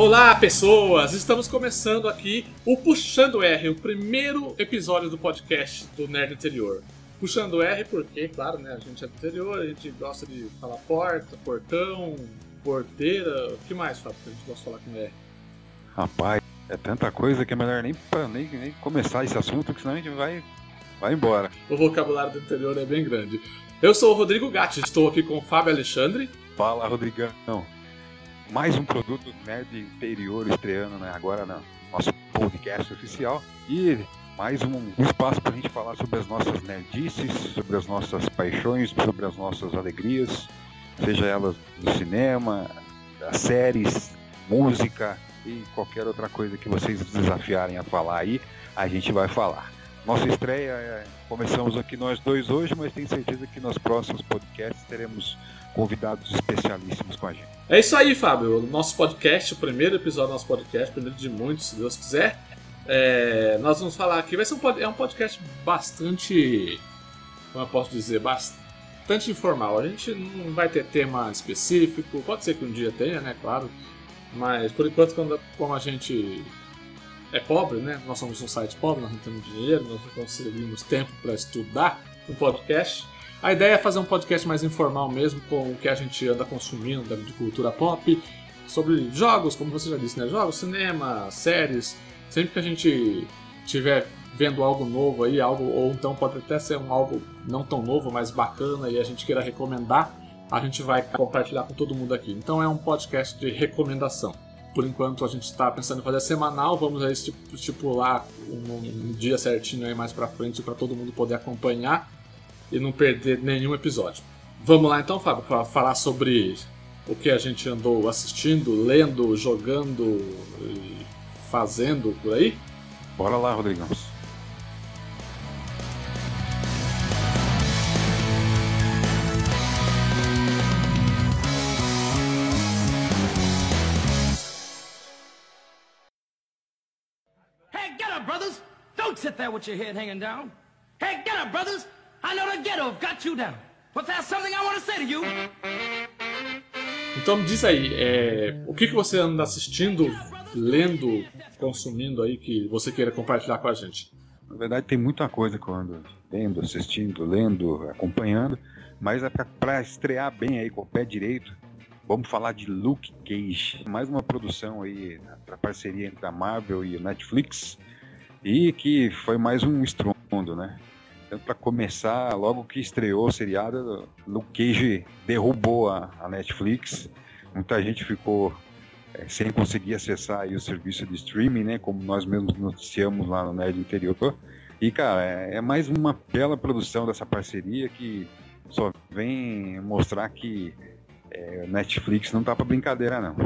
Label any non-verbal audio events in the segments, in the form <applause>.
Olá, pessoas! Estamos começando aqui o Puxando R, o primeiro episódio do podcast do Nerd Interior. Puxando R porque, claro, né, a gente é do interior, a gente gosta de falar porta, portão, porteira. O que mais, Fábio, que a gente gosta de falar com R? Rapaz, é tanta coisa que é melhor nem, nem, nem começar esse assunto, porque senão a gente vai, vai embora. O vocabulário do interior é bem grande. Eu sou o Rodrigo Gatti, estou aqui com o Fábio Alexandre. Fala, Rodrigão. Mais um produto Nerd Interior estreando né, agora no nosso podcast oficial. E mais um, um espaço para a gente falar sobre as nossas nerdices, sobre as nossas paixões, sobre as nossas alegrias, seja elas do cinema, das séries, música e qualquer outra coisa que vocês desafiarem a falar aí, a gente vai falar. Nossa estreia, é, começamos aqui nós dois hoje, mas tenho certeza que nos próximos podcasts teremos convidados especialíssimos com a gente. É isso aí, Fábio. O nosso podcast, o primeiro episódio do nosso podcast, primeiro de muitos, se Deus quiser. É, nós vamos falar aqui, vai ser um, é um podcast bastante, como eu posso dizer, bastante informal. A gente não vai ter tema específico, pode ser que um dia tenha, né, claro. Mas por enquanto, quando, como a gente é pobre, né, nós somos um site pobre, nós não temos dinheiro, nós não conseguimos tempo para estudar um podcast. A ideia é fazer um podcast mais informal mesmo, com o que a gente anda consumindo de cultura pop, sobre jogos, como você já disse, né? Jogos, cinema, séries. Sempre que a gente tiver vendo algo novo aí, algo ou então pode até ser um algo não tão novo, mas bacana e a gente queira recomendar, a gente vai compartilhar com todo mundo aqui. Então é um podcast de recomendação. Por enquanto a gente está pensando em fazer semanal, vamos aí estipular um, um dia certinho aí mais para frente para todo mundo poder acompanhar e não perder nenhum episódio. Vamos lá então, Fábio, para falar sobre o que a gente andou assistindo, lendo, jogando e fazendo por aí? Bora lá, Rodrigão. Hey, get up, brothers! Don't sit there with your head hanging down. Hey, get up, brothers! I know the ghetto got you down. But there's something I want to say to you. Então me diz aí, é, o que, que você anda assistindo, lendo, consumindo aí que você queira compartilhar com a gente? Na verdade tem muita coisa que eu ando lendo, assistindo, lendo, acompanhando, mas é para estrear bem aí com o pé direito, vamos falar de Luke Cage, mais uma produção aí para parceria entre a Marvel e a Netflix, e que foi mais um estrondo, né? Tanto para começar, logo que estreou o seriado, Luke Cage derrubou a, a Netflix. Muita gente ficou é, sem conseguir acessar o serviço de streaming, né? Como nós mesmos noticiamos lá no Nerd Interior. E, cara, é, é mais uma bela produção dessa parceria que só vem mostrar que é, Netflix não tá pra brincadeira, não.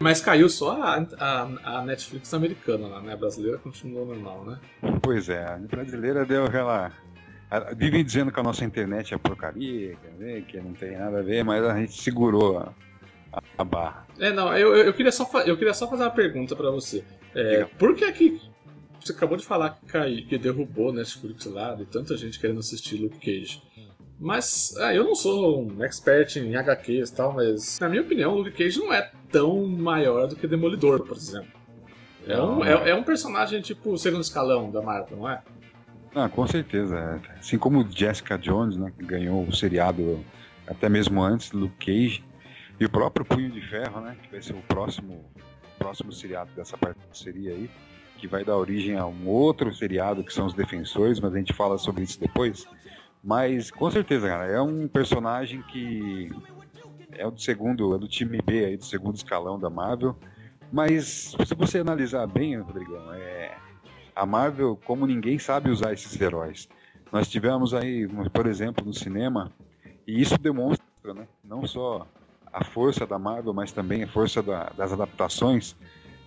Mas caiu só a, a, a Netflix americana lá, né? A brasileira continuou normal, né? Pois é, a brasileira deu aquela Vivem dizendo que a nossa internet é porcaria, que não tem nada a ver, mas a gente segurou a, a barra. É, não, eu, eu, queria, só, eu queria só fazer uma pergunta para você. É, por que aqui você acabou de falar que caiu, que derrubou Netflix lá, de tanta gente querendo assistir Luke Cage? Mas ah, eu não sou um expert em HQs e tal, mas na minha opinião, Luke Cage não é tão maior do que Demolidor, por exemplo. É um, é, é um personagem tipo segundo escalão da Marvel, não é? Ah, com certeza. Assim como Jessica Jones, né, que ganhou o seriado até mesmo antes, Luke Cage, e o próprio Punho de Ferro, né, que vai ser o próximo, próximo seriado dessa parceria aí, que vai dar origem a um outro seriado que são os Defensores, mas a gente fala sobre isso depois. Mas com certeza, cara, é um personagem que é do segundo, é do time B aí, do segundo escalão da Marvel. Mas se você analisar bem, Rodrigão, é, a Marvel, como ninguém sabe usar esses heróis. Nós tivemos aí, por exemplo, no cinema, e isso demonstra né, não só a força da Marvel, mas também a força da, das adaptações.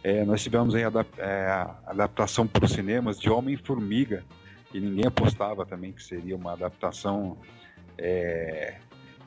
É, nós tivemos aí a, é, adaptação para os cinemas de Homem-Formiga, que ninguém apostava também que seria uma adaptação é,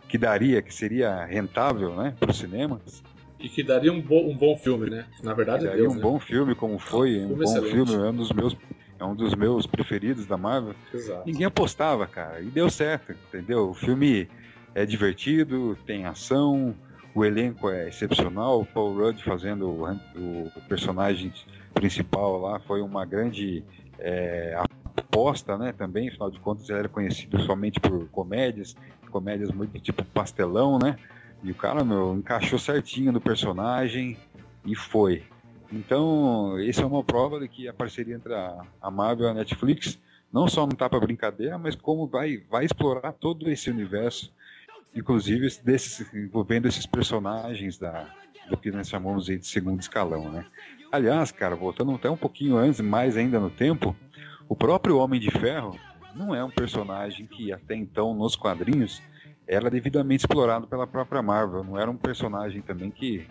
que daria, que seria rentável né, para os cinemas. E que daria um, bo um bom filme, né? Na verdade, daria deu, um né? bom filme, como foi, um, um bom excelente. filme, é um dos meus é um dos meus preferidos da Marvel. Exato. Ninguém apostava, cara, e deu certo, entendeu? O filme é divertido, tem ação, o elenco é excepcional, o Paul Rudd fazendo o, o, o personagem principal lá foi uma grande é, aposta, né, também, afinal de contas ele era conhecido somente por comédias, comédias muito tipo pastelão, né, e o cara, meu, encaixou certinho no personagem e foi. Então, isso é uma prova de que a parceria entre a Marvel e a Netflix não só não tá para brincadeira, mas como vai, vai explorar todo esse universo, inclusive desses, envolvendo esses personagens da, do que nós chamamos de segundo escalão, né? Aliás, cara, voltando até um pouquinho antes, mais ainda no tempo, o próprio Homem de Ferro não é um personagem que até então nos quadrinhos era devidamente explorado pela própria Marvel, não era um personagem também que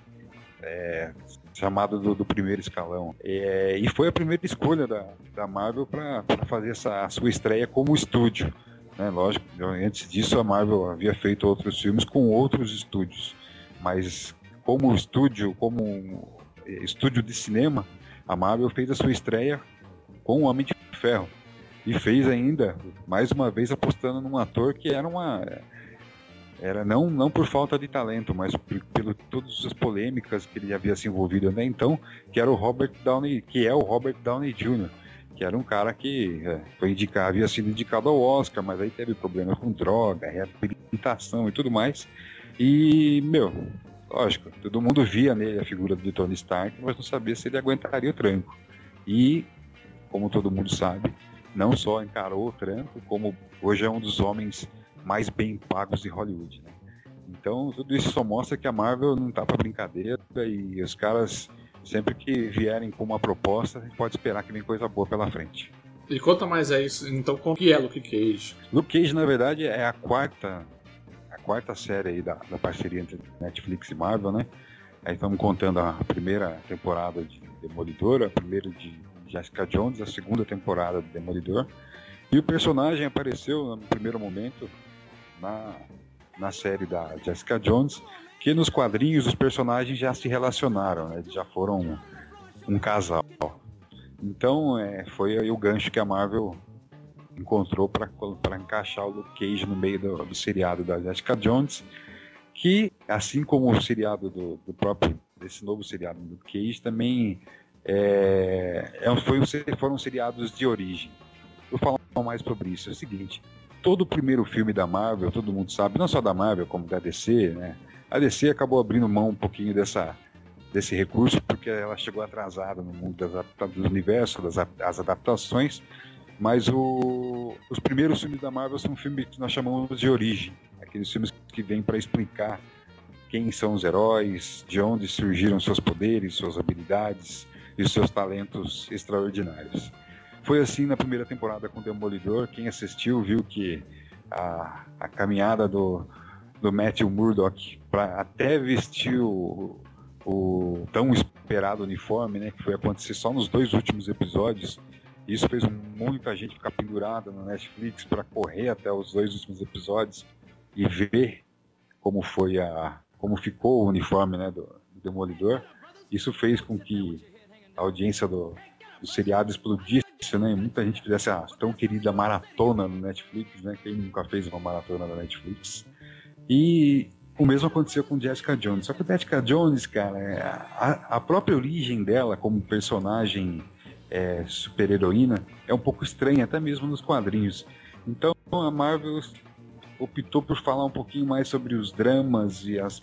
é, chamado do, do, primeiro escalão. É, e foi a primeira escolha da, da Marvel para fazer essa, a sua estreia como estúdio. Né? Lógico, antes disso a Marvel havia feito outros filmes com outros estúdios, mas como estúdio, como é, estúdio de cinema, a Marvel fez a sua estreia com o Homem de Ferro. E fez ainda, mais uma vez, apostando num ator que era uma era não, não por falta de talento, mas pelo todas as polêmicas que ele havia se envolvido até então, que era o Robert Downey, que é o Robert Downey Jr., que era um cara que é, foi indicado, havia sido indicado ao Oscar, mas aí teve problemas com droga, reabilitação e tudo mais. E, meu, lógico, todo mundo via nele a figura do Tony Stark, mas não sabia se ele aguentaria o tranco. E, como todo mundo sabe, não só encarou o tranco, como hoje é um dos homens mais bem pagos de Hollywood. Né? Então tudo isso só mostra que a Marvel não tá para brincadeira e os caras sempre que vierem com uma proposta, a gente pode esperar que vem coisa boa pela frente. E conta mais aí, então, como que é Luke Cage? Luke Cage, na verdade, é a quarta a quarta série aí da, da parceria entre Netflix e Marvel, né? Aí estamos contando a primeira temporada de Demolidor, a primeira de Jessica Jones, a segunda temporada de Demolidor. E o personagem apareceu no primeiro momento na, na série da Jessica Jones, que nos quadrinhos os personagens já se relacionaram, né? já foram um, um casal. Então é, foi o gancho que a Marvel encontrou para encaixar o Luke Cage no meio do, do, seriado da Jessica Jones, que assim como o seriado do, do próprio desse novo seriado do Luke Cage também é, é, foi, foram seriados de origem. Vou falar mais sobre isso. É o seguinte: todo o primeiro filme da Marvel, todo mundo sabe, não só da Marvel, como da DC, né? A DC acabou abrindo mão um pouquinho dessa, desse recurso porque ela chegou atrasada no mundo das, do universo, das, das adaptações. Mas o, os primeiros filmes da Marvel são filmes que nós chamamos de origem, aqueles filmes que vêm para explicar quem são os heróis, de onde surgiram seus poderes, suas habilidades e seus talentos extraordinários. Foi assim na primeira temporada com Demolidor. Quem assistiu viu que a, a caminhada do, do Matthew Murdock até vestir o, o, tão esperado uniforme, né, que foi acontecer só nos dois últimos episódios. Isso fez muita gente ficar pendurada no Netflix para correr até os dois últimos episódios e ver como foi a como ficou o uniforme né, do, do Demolidor. Isso fez com que a audiência do, do seriado explodisse né? Muita gente fizesse a tão querida maratona no Netflix, né? Quem nunca fez uma maratona na Netflix. E o mesmo aconteceu com Jessica Jones. Só que Jessica Jones, cara, é, a, a própria origem dela como personagem é, super-heroína é um pouco estranha, até mesmo nos quadrinhos. Então a Marvel optou por falar um pouquinho mais sobre os dramas e as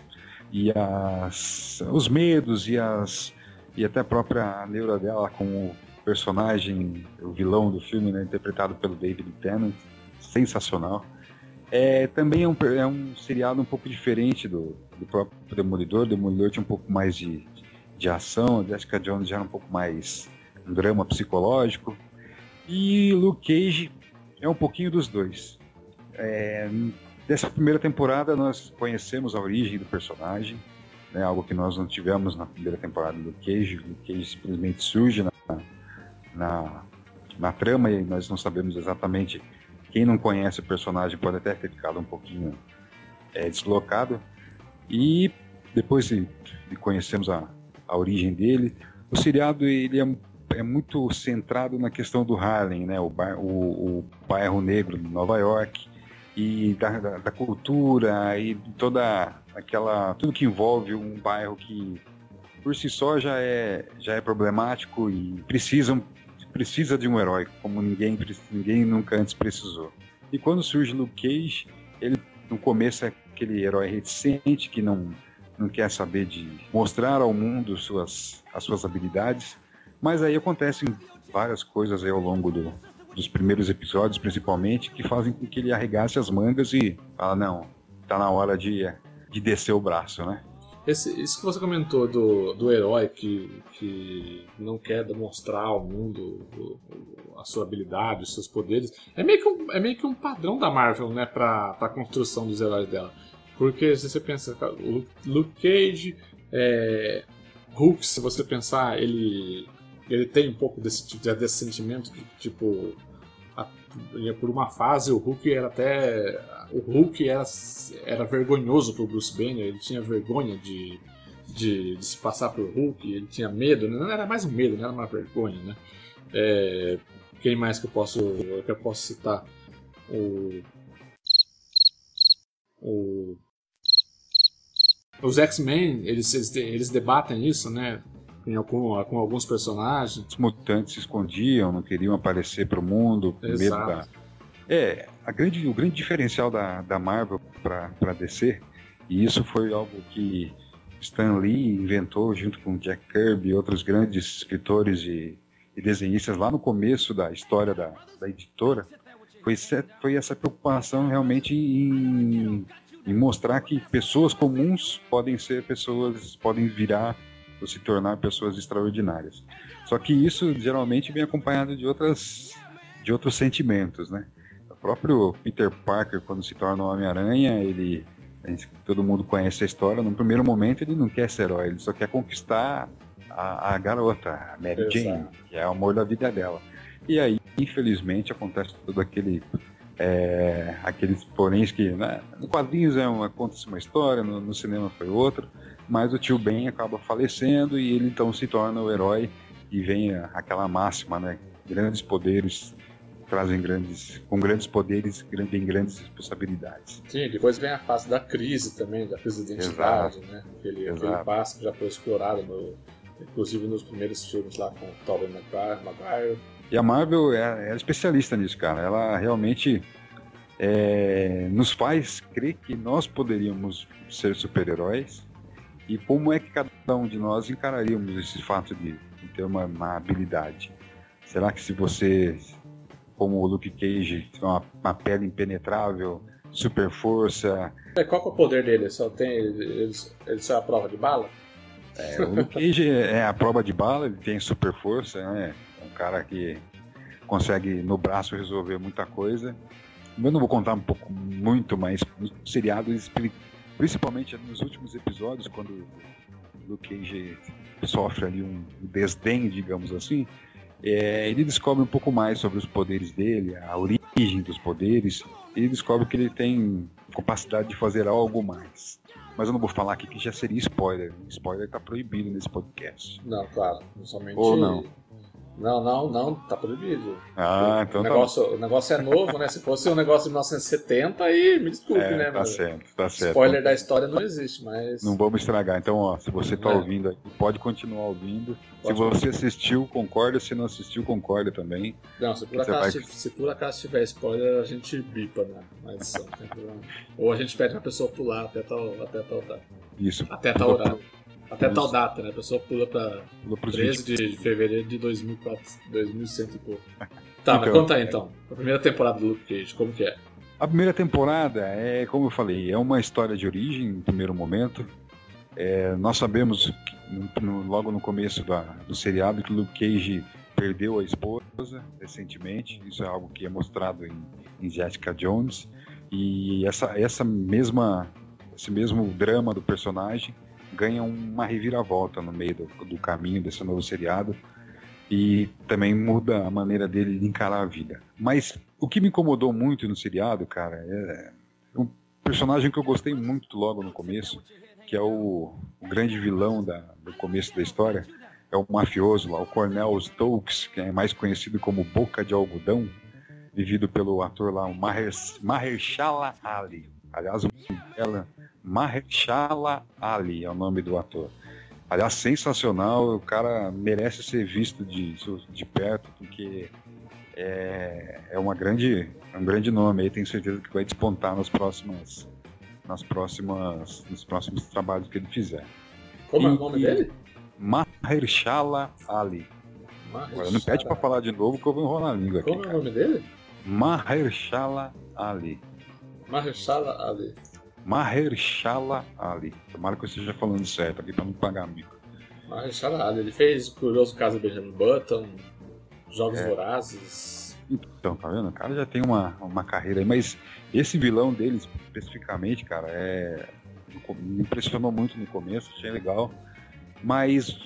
e as os medos e as e até a própria neura dela com personagem, o vilão do filme, né, interpretado pelo David Tennant, sensacional. É, também é um, é um seriado um pouco diferente do, do próprio Demolidor. Demolidor tinha um pouco mais de, de ação, a Jessica Jones já era um pouco mais um drama psicológico. E Luke Cage é um pouquinho dos dois. É, dessa primeira temporada nós conhecemos a origem do personagem, né, algo que nós não tivemos na primeira temporada do Cage. O Cage simplesmente surge na, na, na trama e nós não sabemos exatamente. Quem não conhece o personagem pode até ter ficado um pouquinho é, deslocado. E depois de, de a, a origem dele, o seriado ele é, é, muito centrado na questão do Harlem, né? o, bar, o, o bairro negro de Nova York, e da, da, da cultura e toda aquela tudo que envolve um bairro que por si só já é já é problemático e precisam precisa de um herói como ninguém ninguém nunca antes precisou. E quando surge Luke Cage, ele no começo é aquele herói reticente que não não quer saber de mostrar ao mundo suas as suas habilidades, mas aí acontecem várias coisas ao longo do, dos primeiros episódios, principalmente, que fazem com que ele arregasse as mangas e fala, não, tá na hora de, de descer o braço, né? Esse, isso que você comentou do, do herói que, que não quer demonstrar ao mundo a sua habilidade, os seus poderes, é meio que um, é meio que um padrão da Marvel, né, pra, pra construção dos heróis dela. Porque se você pensa, o Luke Cage, é, Hulk, se você pensar, ele ele tem um pouco desse, desse sentimento de tipo por uma fase o Hulk era até o Hulk era, era vergonhoso pro Bruce Banner ele tinha vergonha de, de, de se passar por Hulk ele tinha medo né? não era mais um medo não era uma vergonha né? É, quem mais que eu posso que eu posso citar? O o os X-Men eles, eles, eles debatem isso né com, com alguns personagens. Os mutantes se escondiam, não queriam aparecer para o mundo, com medo da. É, a grande, o grande diferencial da, da Marvel para DC, e isso foi algo que Stan Lee inventou junto com Jack Kirby e outros grandes escritores e, e desenhistas lá no começo da história da, da editora, foi, foi essa preocupação realmente em, em mostrar que pessoas comuns podem ser pessoas, podem virar ou se tornar pessoas extraordinárias. Só que isso geralmente vem acompanhado de outras de outros sentimentos, né? O próprio Peter Parker quando se torna o Homem-Aranha, ele todo mundo conhece a história. No primeiro momento ele não quer ser herói, ele só quer conquistar a, a garota, a Mary Exato. Jane, que é o amor da vida dela. E aí, infelizmente, acontece todo aquele é, aqueles poréns que né, no quadrinhos é uma, conta-se uma história, no, no, cinema foi outra, mas o tio Ben acaba falecendo e ele então se torna o herói e vem aquela máxima, né? Grandes poderes trazem grandes, com grandes poderes, vem grandes responsabilidades. Sim, depois vem a fase da crise também, da crise de identidade, Exato. né? Aquele, aquele passo que já foi explorado, no, inclusive nos primeiros filmes lá com o Tobey Maguire. E a Marvel é, é especialista nisso, cara. Ela realmente é, nos faz crer que nós poderíamos ser super-heróis e como é que cada um de nós encararíamos esse fato de, de ter uma, uma, habilidade? Será que se você, como o Luke Cage, tem uma, uma pele impenetrável, super força. É, qual é o poder dele? Só tem, ele, ele só é a prova de bala? É, o Luke Cage é a prova de bala, ele tem super força, né? É um cara que consegue no braço resolver muita coisa. Eu não vou contar um pouco muito, mas no seriado principalmente nos últimos episódios, quando o Luke Cage sofre ali um desdém, digamos assim, é, ele descobre um pouco mais sobre os poderes dele, a origem dos poderes, e descobre que ele tem capacidade de fazer algo mais. Mas eu não vou falar aqui que já seria spoiler. Spoiler está proibido nesse podcast. Não, claro. Somente Ou não. Não, não, não, tá proibido. Ah, então o negócio, tá... O negócio é novo, né? Se fosse um negócio de 1970, aí me desculpe, é, né? Tá certo, tá certo. Spoiler da história não existe, mas. Não vamos estragar. Então, ó, se você tá é. ouvindo aqui, pode continuar ouvindo. Pode se você assistiu, concorda. Se não assistiu, concorda também. Não, se por, acaso, vai... se por acaso tiver spoiler, a gente bipa, né? Mas, <laughs> Ou a gente pede pra pessoa pular até tal, até tal data. Isso. Até tal horário. Até tal data, né? A pessoa pula pra pula 13 de fevereiro de 2004, 2100 e pouco. <laughs> Tá, então, mas conta aí então. A primeira temporada do Luke Cage, como que é? A primeira temporada é, como eu falei, é uma história de origem no primeiro momento. É, nós sabemos que, no, logo no começo da, do seriado que Luke Cage perdeu a esposa recentemente. Isso é algo que é mostrado em, em Jessica Jones. E essa, essa mesma, esse mesmo drama do personagem ganha uma reviravolta no meio do, do caminho desse novo seriado e também muda a maneira dele de encarar a vida. Mas o que me incomodou muito no seriado, cara, é um personagem que eu gostei muito logo no começo, que é o, o grande vilão da, do começo da história, é o mafioso lá, o Cornel Stokes, que é mais conhecido como Boca de Algodão, vivido pelo ator lá, o Maher, Mahershala Ali. Aliás, bela, Mahershala Ali é o nome do ator. Aliás, sensacional, o cara merece ser visto de, de perto, porque é, é uma grande, é um grande nome aí, tenho certeza que vai despontar nas próximas, nas próximas, nos próximos trabalhos que ele fizer. Como e, é o nome dele? Mahershala Ali. Mahershala. Agora, não pede para falar de novo que eu vou enrolar a língua Como aqui. Como é o nome dele? Mahershala Ali. Mahershala Ali. Mahershala Ali. Tomara que eu esteja falando certo aqui para não pagar amigo. Mahershala Ali. Ele fez o Curioso Caso de Benjamin Button, Jogos é. Vorazes. Então, tá vendo? O cara já tem uma, uma carreira aí, mas esse vilão dele especificamente, cara, é. Me impressionou muito no começo, achei legal. Mas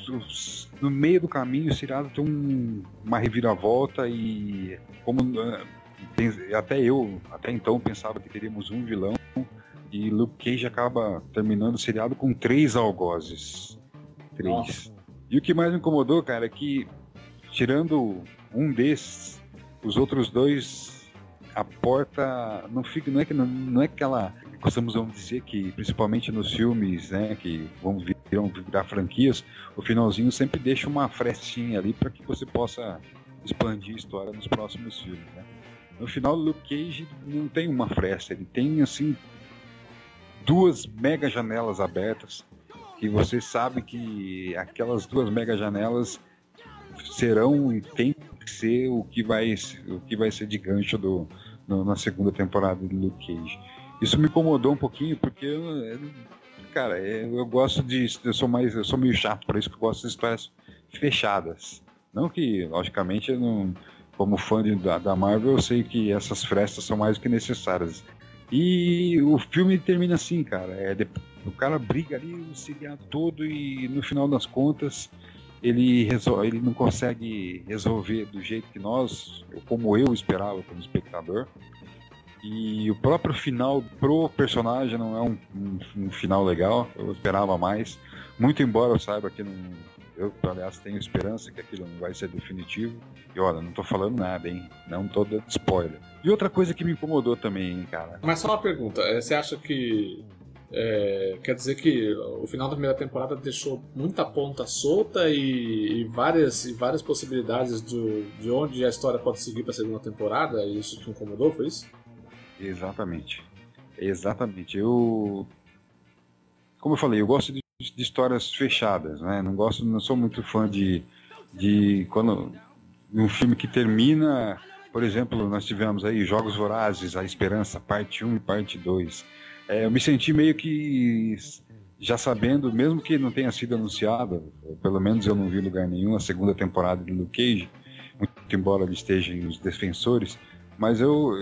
no meio do caminho, o Cirado tem um, uma reviravolta e como até eu, até então, pensava que teríamos um vilão e Luke Cage acaba terminando o seriado com três algozes. Três. Nossa. E o que mais me incomodou, cara, é que tirando um desses, os outros dois, a porta não fica, não é que não, não é aquela gostamos vamos dizer que principalmente nos filmes, né, que vão virar, virar franquias, o finalzinho sempre deixa uma frestinha ali para que você possa expandir a história nos próximos filmes, né? No final, Luke Cage não tem uma fresta, ele tem assim duas mega janelas abertas que você sabe que aquelas duas mega janelas serão e tem que ser o que vai o que vai ser de gancho do, no, na segunda temporada de Luke Cage. Isso me incomodou um pouquinho porque eu, cara, eu, eu gosto de eu sou mais eu sou meio chato por isso que eu gosto de histórias fechadas. Não que logicamente eu não como fã de, da, da Marvel, eu sei que essas frestas são mais do que necessárias. E o filme termina assim, cara. É, o cara briga ali o seriado todo e no final das contas ele, resol ele não consegue resolver do jeito que nós, como eu esperava como espectador. E o próprio final pro personagem não é um, um, um final legal, eu esperava mais. Muito embora eu saiba que não, eu, aliás, tenho esperança que aquilo não vai ser definitivo. E olha, não tô falando nada, hein? Não tô dando spoiler. E outra coisa que me incomodou também, hein, cara. Mas só uma pergunta: é, você acha que. É, quer dizer que o final da primeira temporada deixou muita ponta solta e, e várias, e várias possibilidades de, de onde a história pode seguir para a segunda temporada? E isso te incomodou, foi isso? Exatamente. Exatamente. Eu. Como eu falei, eu gosto de de histórias fechadas, né? Não gosto, não sou muito fã de, de quando um filme que termina, por exemplo, nós tivemos aí Jogos Vorazes, A Esperança, parte 1 e parte 2. É, eu me senti meio que já sabendo, mesmo que não tenha sido anunciado, pelo menos eu não vi lugar nenhum, a segunda temporada de Luke Cage, muito embora ele esteja em Os Defensores, mas eu,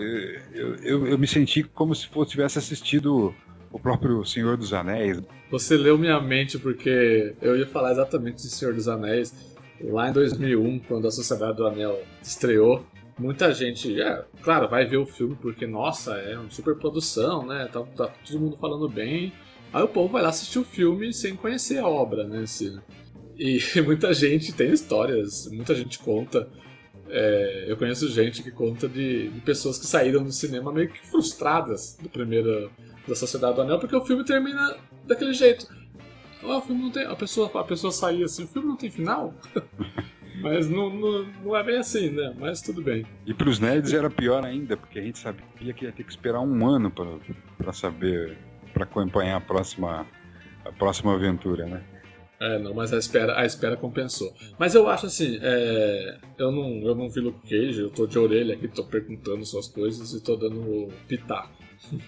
eu, eu, eu me senti como se fosse, tivesse assistido o próprio Senhor dos Anéis. Você leu minha mente porque eu ia falar exatamente de Senhor dos Anéis. Lá em 2001, quando a Sociedade do Anel estreou, muita gente, é, claro, vai ver o filme porque, nossa, é uma super produção, né? Tá, tá todo mundo falando bem. Aí o povo vai lá assistir o filme sem conhecer a obra, né? Assim. E <laughs> muita gente tem histórias, muita gente conta. É, eu conheço gente que conta de, de, pessoas que saíram do cinema meio que frustradas do primeiro da Sociedade do Anel, porque o filme termina daquele jeito. Oh, o filme não tem. A pessoa, a pessoa saía assim, o filme não tem final? <laughs> Mas não, não, não, é bem assim, né? Mas tudo bem. E para os nerds era pior ainda, porque a gente sabia que ia ter que esperar um ano para saber, para acompanhar a próxima, a próxima aventura, né? É, não, mas a espera, a espera compensou. Mas eu acho assim, é, eu, não, eu não vi Luke Cage, eu tô de orelha aqui, tô perguntando suas coisas e tô dando pitaco. <laughs>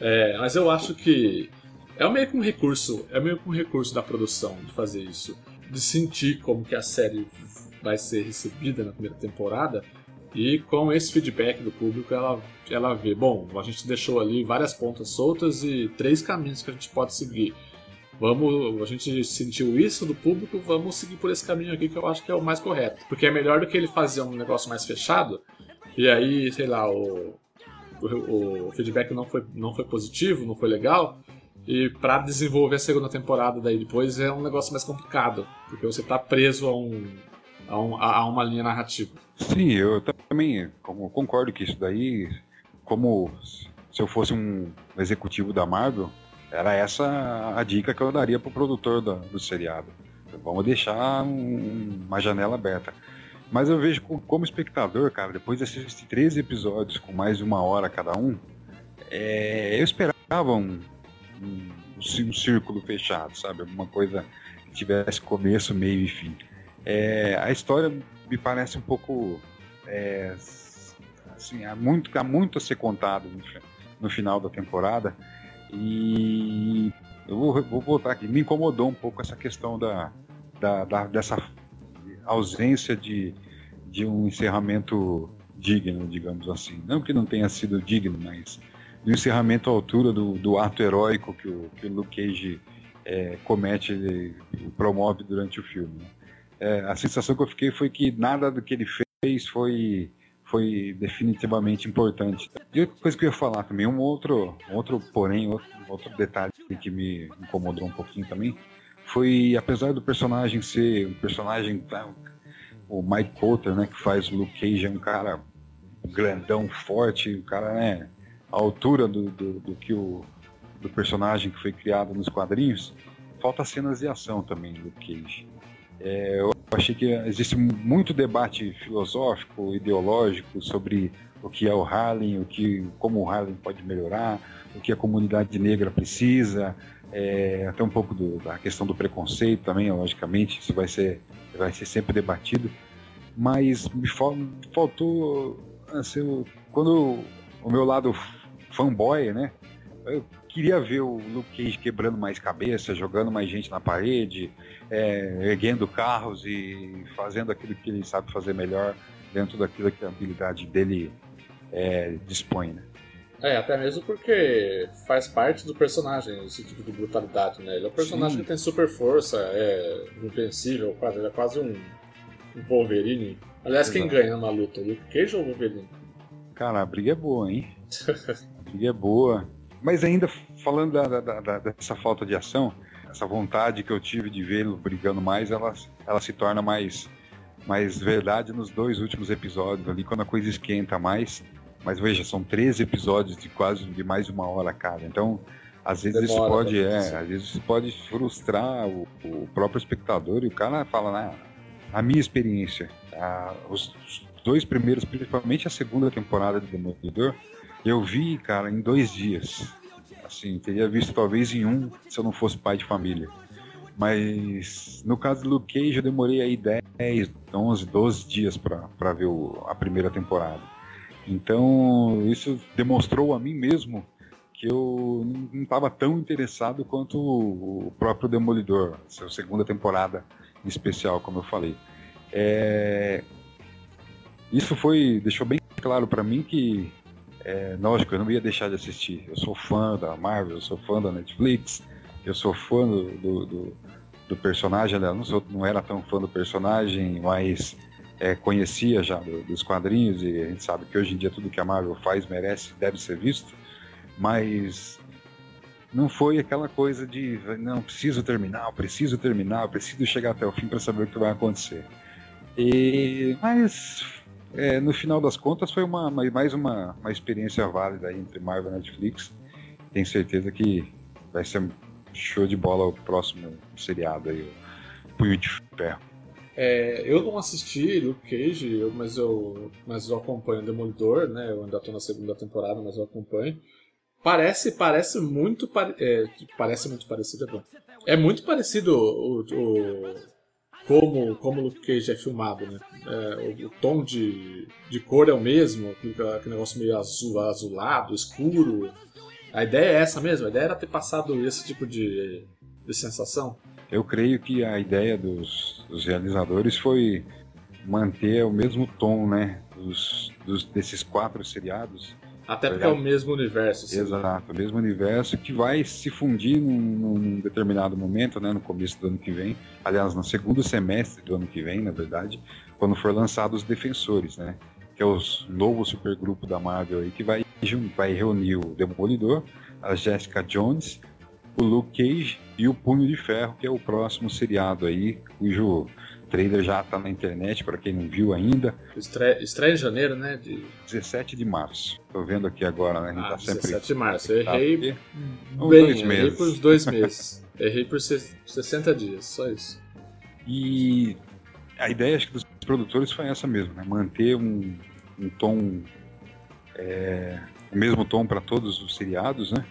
É, mas eu acho que é meio que um recurso, é meio que um recurso da produção de fazer isso, de sentir como que a série vai ser recebida na primeira temporada e com esse feedback do público ela ela vê, bom, a gente deixou ali várias pontas soltas e três caminhos que a gente pode seguir. Vamos, a gente sentiu isso do público, vamos seguir por esse caminho aqui que eu acho que é o mais correto. Porque é melhor do que ele fazer um negócio mais fechado e aí, sei lá, o o, o feedback não foi, não foi positivo, não foi legal. E para desenvolver a segunda temporada daí depois é um negócio mais complicado, porque você tá preso a, um, a, um, a uma linha narrativa. Sim, eu também concordo que isso daí, como se eu fosse um executivo da Marvel, Era essa a dica que eu daria pro produtor do, do seriado. Vamos deixar um, uma janela aberta. Mas eu vejo como espectador, cara, depois de assistir 13 episódios com mais de uma hora cada um, é, eu esperava um, um, um, círculo fechado, sabe? Alguma coisa que tivesse começo, meio e fim. É, a história me parece um pouco. É, assim, há muito, há muito a ser contado no, no final da temporada. E eu vou, vou voltar aqui. Me incomodou um pouco essa questão da, da, da dessa ausência de, de um encerramento digno, digamos assim. Não que não tenha sido digno, mas um encerramento à altura do, do ato heróico que o, que o Luke Cage é, comete, promove durante o filme. Né? É, a sensação que eu fiquei foi que nada do que ele fez foi foi definitivamente importante. E outra coisa que eu ia falar também, um outro, um outro porém, outro, outro detalhe que me incomodou um pouquinho também, foi, apesar do personagem ser um personagem, tá, o Mike Coulter, né, que faz o Luke Cage, é um cara grandão, forte, o cara, né, a altura do, do, do, que o do personagem que foi criado nos quadrinhos, falta cenas de ação também do Cage. É, eu achei que existe muito debate filosófico, ideológico sobre o que é o Harlem, o que, como o Harlem pode melhorar, o que a comunidade negra precisa, é, até um pouco do, da questão do preconceito também, logicamente, isso vai ser, vai ser sempre debatido. Mas me faltou, assim, quando o meu lado fanboy, né? Eu queria ver o Luke Cage quebrando mais cabeça, jogando mais gente na parede, é, erguendo carros e fazendo aquilo que ele sabe fazer melhor dentro daquilo que a habilidade dele é, dispõe, né? É, até mesmo porque faz parte do personagem esse tipo de brutalidade, né? Ele é um personagem Sim. que tem super força, é invencível, quase, ele é quase um, um Wolverine. Aliás, Exato. quem ganha numa luta, o Luke Cage ou o Wolverine? Cara, a briga é boa, hein? <laughs> a briga é boa. Mas ainda falando da, da, da, dessa falta de ação, essa vontade que eu tive de vê-lo brigando mais, ela, ela se torna mais, mais verdade nos dois últimos episódios ali, quando a coisa esquenta mais. Mas veja, são 13 episódios de quase de mais de uma hora cada. Então, às vezes Demora, isso pode, é, às vezes isso pode frustrar o, o, próprio espectador e o cara fala, né, a minha experiência, a, os, dois primeiros, principalmente a segunda temporada de Demolidor, eu vi, cara, em dois dias. Assim, teria visto talvez em um se eu não fosse pai de família. Mas no caso do Luke Cage eu demorei aí 10, 11, 12 dias para ver o, a primeira temporada. Então isso demonstrou a mim mesmo que eu não estava tão interessado quanto o próprio Demolidor, a segunda temporada em especial, como eu falei. É... Isso foi deixou bem claro para mim que é, lógico, eu não ia deixar de assistir. Eu sou fã da Marvel, eu sou fã da Netflix, eu sou fã do, do, do, do personagem. Não, sou, não era tão fã do personagem, mas é, conhecia já do, dos quadrinhos e a gente sabe que hoje em dia tudo que a Marvel faz merece, deve ser visto. Mas não foi aquela coisa de não preciso terminar, preciso terminar, preciso chegar até o fim para saber o que vai acontecer. E mas é, no final das contas foi uma, mais uma, uma experiência válida entre Marvel e Netflix. Tenho certeza que vai ser show de bola o próximo seriado aí, o Punho de Ferro. É, eu não assisti Luke Cage, eu, mas, eu, mas eu acompanho Demolidor, né? Eu ainda estou na segunda temporada, mas eu acompanho. Parece, parece muito, é, parece muito parecido, é bom. É muito parecido o, o, como, como o Luke Cage é filmado, né? É, o, o, tom de, de cor é o mesmo, aquele negócio meio azul, azulado, escuro. A ideia é essa mesmo? A ideia era ter passado esse tipo de, de sensação? Eu creio que a ideia dos, dos realizadores foi manter o mesmo tom, né? Dos, dos, desses quatro seriados até porque é o mesmo universo. Sim. Exato, o mesmo universo que vai se fundir num, num, determinado momento, né, no começo do ano que vem. Aliás, no segundo semestre do ano que vem, na verdade, quando for lançado os Defensores, né? Que é o novo supergrupo da Marvel aí que vai, vai reunir o Demolidor, a Jessica Jones, o Luke Cage e o Punho de Ferro, que é o próximo seriado aí, cujo trailer já está na internet para quem não viu ainda. Estreia, estreia em janeiro, né? De... 17 de março. Estou vendo aqui agora, né? A gente ah, tá sempre. 17 de março. Eu errei. Tá, Uns bem, dois meses. <laughs> errei por dois meses. errei por 60 dias, só isso. E a ideia acho que dos produtores foi essa mesmo, né? Manter um, um tom. É, o mesmo tom para todos os seriados, né?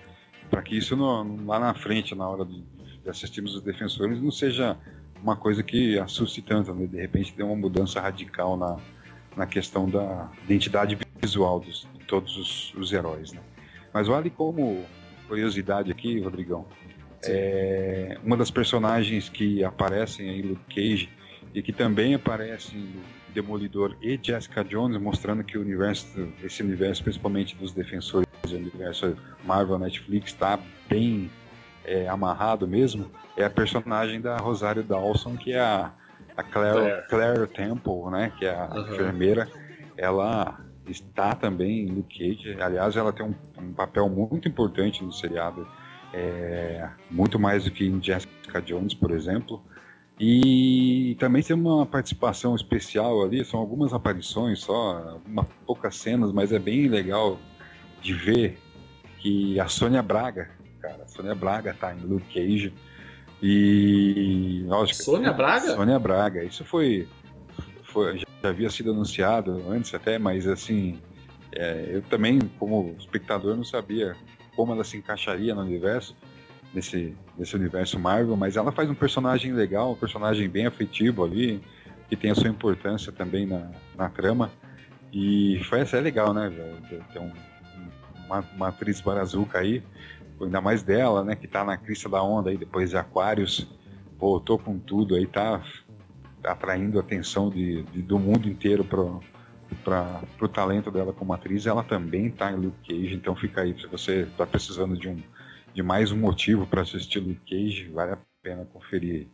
Para que isso no, lá na frente, na hora de, de assistirmos os defensores, não seja uma coisa que assuste tanto, né? De repente tem uma mudança radical na, na questão da identidade visual dos, de todos os, os heróis, né? Mas vale como curiosidade aqui, Rodrigão, é, uma das personagens que aparecem em Luke Cage e que também aparece em Demolidor e Jessica Jones, mostrando que o universo, esse universo, principalmente dos defensores do universo Marvel Netflix, está bem é, amarrado mesmo, é a personagem da Rosário Dawson, que é a, a Claire, Claire Temple, né, que é a uhum. enfermeira. Ela está também em Luke Cage. Aliás, ela tem um, um papel muito importante no seriado, é, muito mais do que em Jessica Jones, por exemplo. E também tem uma participação especial ali, são algumas aparições só, uma, poucas cenas, mas é bem legal de ver que a Sônia Braga, cara, a Sônia Braga tá em Luke Cage. E. Lógico, Sônia Braga? Sônia Braga, isso foi. foi já havia sido anunciado antes até, mas assim. É, eu também, como espectador, não sabia como ela se encaixaria no universo nesse, nesse universo Marvel, mas ela faz um personagem legal, um personagem bem afetivo ali, que tem a sua importância também na, na trama. E foi é legal, né, Ter um, uma, uma atriz barazuca aí, ainda mais dela, né, que tá na crista da onda aí depois de Aquários, voltou com tudo aí, tá atraindo a atenção de, de do mundo inteiro pro, para o talento dela como atriz, ela também está em Luke Cage, então fica aí, se você está precisando de um de mais um motivo para assistir Luke Cage, vale a pena conferir.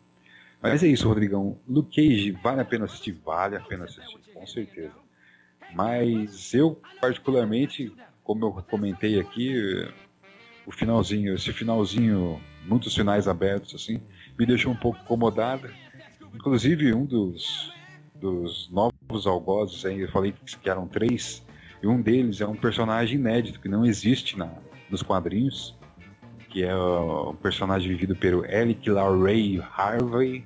Mas é isso, Rodrigão. Luke Cage, vale a pena assistir? Vale a pena assistir, com certeza. Mas eu, particularmente, como eu comentei aqui, o finalzinho, esse finalzinho, muitos finais abertos, assim, me deixou um pouco incomodado. Inclusive, um dos, dos novos algozes, aí, eu falei que eram três, e um deles é um personagem inédito, que não existe na, nos quadrinhos, que é o personagem vivido pelo Eric Larray Harvey.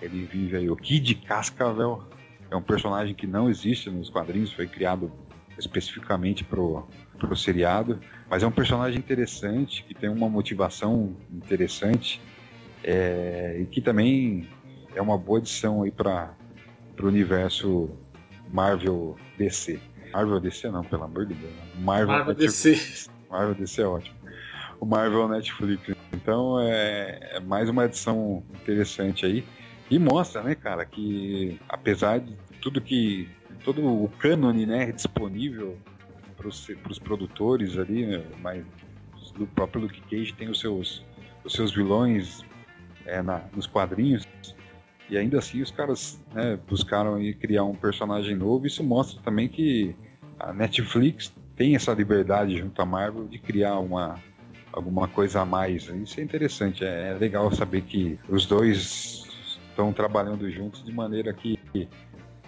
Ele vive aí o Kid Cascavel. É um personagem que não existe nos quadrinhos, foi criado especificamente pro, pro seriado. Mas é um personagem interessante, que tem uma motivação interessante. É, e que também é uma boa adição aí para o universo Marvel DC. Marvel DC não, pelo amor de Deus. Marvel, Marvel DC. Marvel DC é ótimo o Marvel Netflix. Então é, é, mais uma edição interessante aí. E mostra, né, cara, que apesar de tudo que. Todo o cânone né, disponível para os produtores ali, né, mas o próprio Luke Cage tem os seus, os seus vilões é, na, nos quadrinhos. E ainda assim os caras né, buscaram aí criar um personagem novo. Isso mostra também que a Netflix tem essa liberdade junto à Marvel de criar uma, alguma coisa a mais. Isso é interessante, é, é legal saber que os dois estão trabalhando juntos de maneira que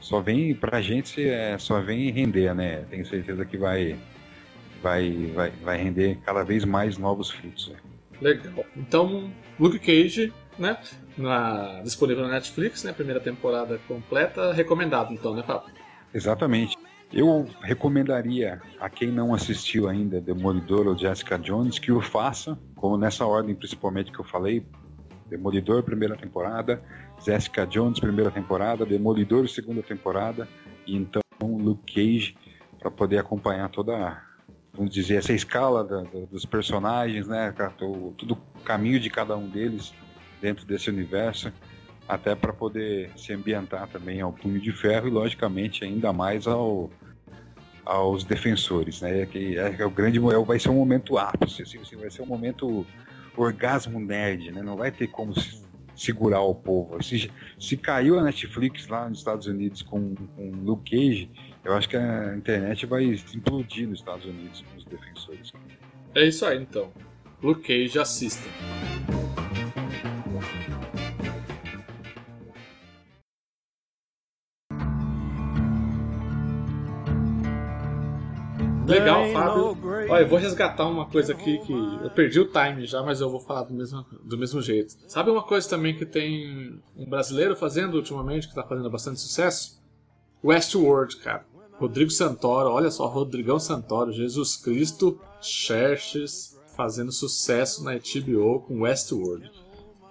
só vem pra gente é, só vem render, né? Tenho certeza que vai vai vai, vai render cada vez mais novos frutos. Né? Legal. Então, Luke Cage, né? Na, disponível na Netflix, né? Primeira temporada completa, recomendado então, né, Fábio? Exatamente. Eu recomendaria a quem não assistiu ainda Demolidor ou Jessica Jones que o faça, como nessa ordem principalmente que eu falei. Demolidor, primeira temporada, Jessica Jones, primeira temporada, Demolidor, segunda temporada, e então Luke Cage, para poder acompanhar toda, vamos dizer, essa escala da, da, dos personagens, né? Todo o caminho de cada um deles dentro desse universo até para poder se ambientar também ao Punho de Ferro e, logicamente, ainda mais ao, aos defensores, né? Que é, é o grande, é, vai ser um momento ápice, assim, vai ser um momento orgasmo nerd, né? Não vai ter como segurar o povo. Se, se caiu a Netflix lá nos Estados Unidos com, com Luke Cage, eu acho que a internet vai implodir nos Estados Unidos com os defensores. É isso aí então. Luke Cage assista. Legal, Fábio. Olha, eu vou resgatar uma coisa aqui que eu perdi o time já, mas eu vou falar do mesmo, do mesmo jeito. Sabe uma coisa também que tem um brasileiro fazendo ultimamente, que tá fazendo bastante sucesso? Westworld, cara. Rodrigo Santoro, olha só, Rodrigão Santoro, Jesus Cristo, Xerxes, fazendo sucesso na HBO com Westworld.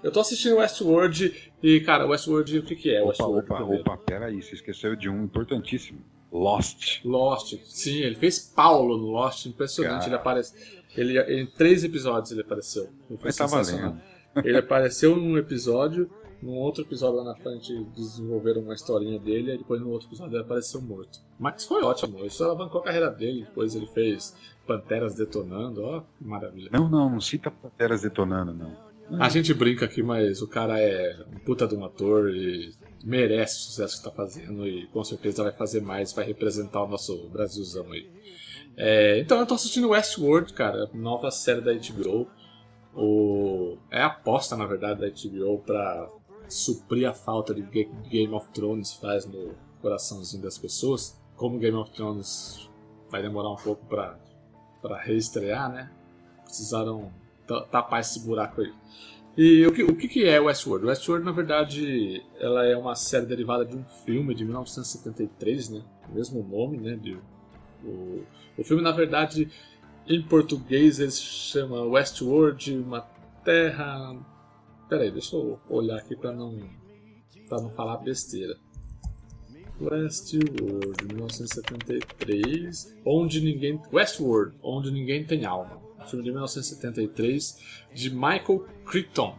Eu tô assistindo Westworld e, cara, Westworld, o que, que é? Opa, Westworld opa, primeiro? opa, peraí, você esqueceu de um importantíssimo. Lost. Lost, sim, ele fez Paulo no Lost, impressionante. Cara. Ele aparece. Ele, em três episódios ele apareceu. Mas tá valendo. Ele apareceu num episódio, num outro episódio lá na frente desenvolveram uma historinha dele, e depois no outro episódio ele apareceu morto. Mas foi ótimo, isso alavancou a carreira dele. Depois ele fez Panteras Detonando, ó, que maravilha. Não, não, não cita Panteras detonando, não. A gente brinca aqui, mas o cara é um puta de um ator e merece o sucesso que tá fazendo e com certeza vai fazer mais, vai representar o nosso Brasilzão aí. É, então eu tô assistindo Westworld, cara, nova série da HBO. O, é a aposta, na verdade, da HBO pra suprir a falta de Ga- Game of Thrones faz no coraçãozinho das pessoas. Como Game of Thrones vai demorar um pouco pra reestrear, né? Precisaram ta- tapar esse buraco aí. E o que, o que é Westworld? Westworld, na verdade, ela é uma série derivada de um filme de 1973, né? O mesmo nome, né? De, o, o filme, na verdade, em português ele se chama Westworld, uma terra... Pera aí, deixa eu olhar aqui pra não, pra não falar besteira. Westworld, 1973, onde ninguém... Westworld, onde ninguém tem alma. Um filme de 1973 de Michael Crichton.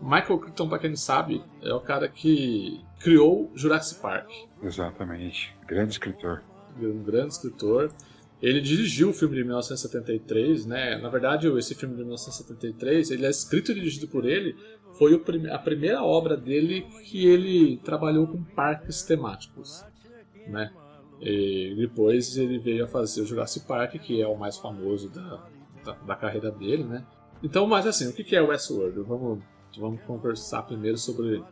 Michael Crichton, para quem não sabe, é o cara que criou Jurassic Park. Exatamente. Grande escritor. Um grande escritor. Ele dirigiu o filme de 1973, né? Na verdade, esse filme de 1973, ele é escrito e dirigido por ele. Foi a primeira obra dele que ele trabalhou com parques temáticos, né? E depois ele veio a fazer o Jurassic Park, que é o mais famoso da, da, da carreira dele, né? Então, mas assim, o que é Westworld? Vamos, vamos conversar primeiro sobre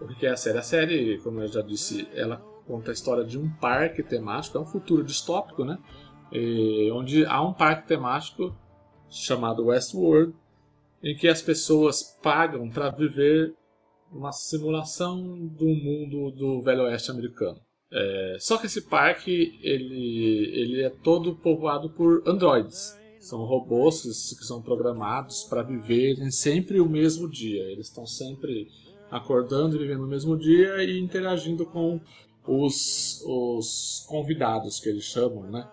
o que é a série. A série, como eu já disse, ela conta a história de um parque temático, é um futuro distópico, né? E onde há um parque temático chamado Westworld, em que as pessoas pagam para viver uma simulação do mundo do Velho Oeste americano. É, só que esse parque ele, ele é todo povoado por androides. São robôs que são programados para viverem sempre o mesmo dia. Eles estão sempre acordando e vivendo o mesmo dia e interagindo com os, os convidados que eles chamam, né?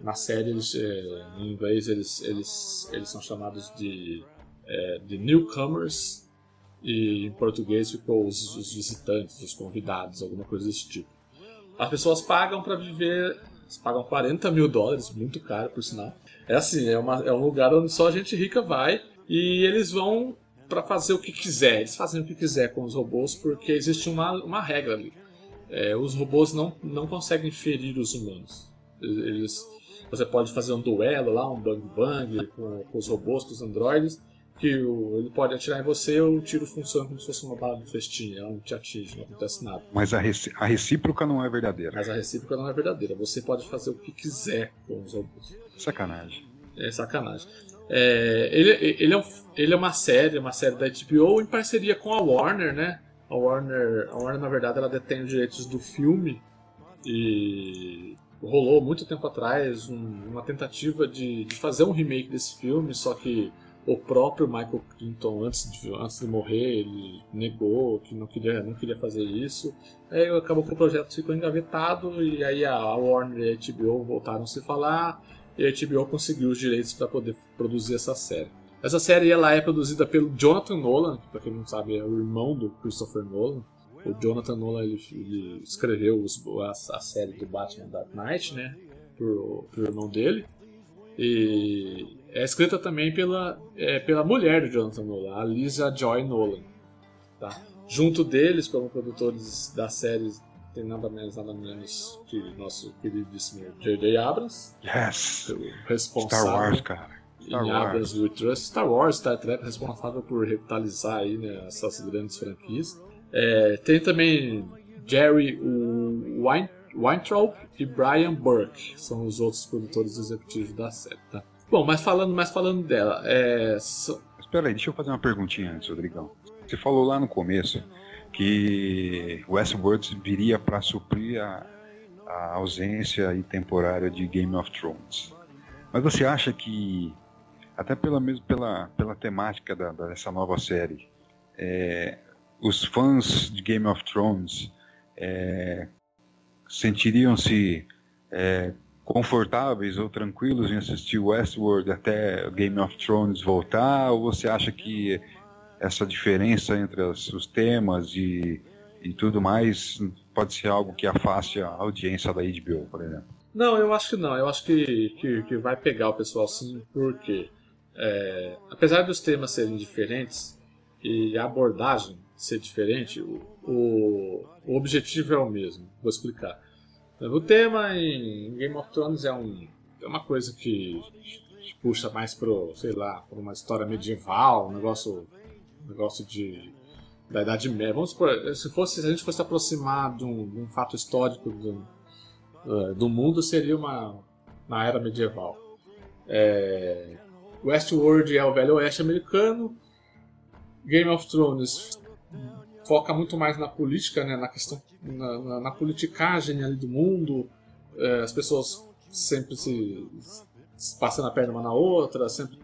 Na série, eles, é, em inglês, eles, eles, eles são chamados de, é, de newcomers e em português ficou os, os visitantes, os convidados, alguma coisa desse tipo. As pessoas pagam para viver, pagam 40 mil dólares, muito caro por sinal. É assim, é, uma, é um lugar onde só gente rica vai e eles vão para fazer o que quiser. Eles fazem o que quiser com os robôs porque existe uma, uma regra ali. É, os robôs não, não conseguem ferir os humanos. Eles, você pode fazer um duelo lá, um bang bang com, com os robôs, com os androides, que o, ele pode atirar em você e o tiro funciona como se fosse uma bala de festim, ela não te atinge, não acontece nada. Mas a, reci- a recíproca não é verdadeira. Mas a recíproca não é verdadeira, você pode fazer o que quiser com os robôs. Sacanagem. É sacanagem. É, ele, ele, é um- ele é uma série, uma série da HBO em parceria com a Warner, né? A Warner, a Warner na verdade, ela detém os direitos do filme e rolou muito tempo atrás um- uma tentativa de, de fazer um remake desse filme, só que o próprio Michael Clinton, antes de, antes de morrer, ele negou que não queria, não queria fazer isso. Aí acabou que o projeto ficou engavetado e aí a Warner e a HBO voltaram a se falar e a HBO conseguiu os direitos para poder produzir essa série. Essa série ela é produzida pelo Jonathan Nolan, que para quem não sabe é o irmão do Christopher Nolan. O Jonathan Nolan ele, ele escreveu os- a, a série do Batman Dark Knight, né, pro, pro irmão dele. E é escrita também pela, é, pela mulher do Jonathan Nolan, a Lisa Joy Nolan. Tá? Junto deles, como produtores da série, tem nada menos nada menos que nosso queridíssimo J.J. Abrams, Yes! responsável Star Wars, cara. Star em Wars. Abrams We Trust, Star Wars, Star Trek, responsável por revitalizar aí, né, essas grandes franquias. É, tem também Jerry Wein, Weintraub e Brian Burke, são os outros produtores executivos da série, tá? Bom, mas falando, mas falando dela, é... Espera aí, deixa eu fazer uma perguntinha antes, Rodrigão. Você falou lá no começo que Westworld viria para suprir a, a ausência temporária de Game of Thrones. Mas você acha que, até pela, mesmo pela, pela temática da, dessa nova série, é, os fãs de Game of Thrones é, sentiriam-se é, confortáveis ou tranquilos em assistir Westworld até Game of Thrones voltar? Ou você acha que essa diferença entre os, temas e, e tudo mais pode ser algo que afaste a audiência da HBO, por exemplo? Não, eu acho que não. Eu acho que, que, que vai pegar o pessoal sim, porque é, apesar dos temas serem diferentes e a abordagem ser diferente, o, o, o objetivo é o mesmo. Vou explicar. O tema em Game of Thrones é, um, é uma coisa que puxa mais pro, sei lá, por uma história medieval, um negócio, negócio de da Idade Média. Vamos supor, se fosse se a gente fosse aproximar de um, de um fato histórico do, uh, do mundo, seria uma na era medieval. É, Westworld é o Velho Oeste americano. Game of Thrones foca muito mais na política, né, na questão, na, na, na politicagem ali do mundo, é, as pessoas sempre se, se, passando a perna uma na outra, sempre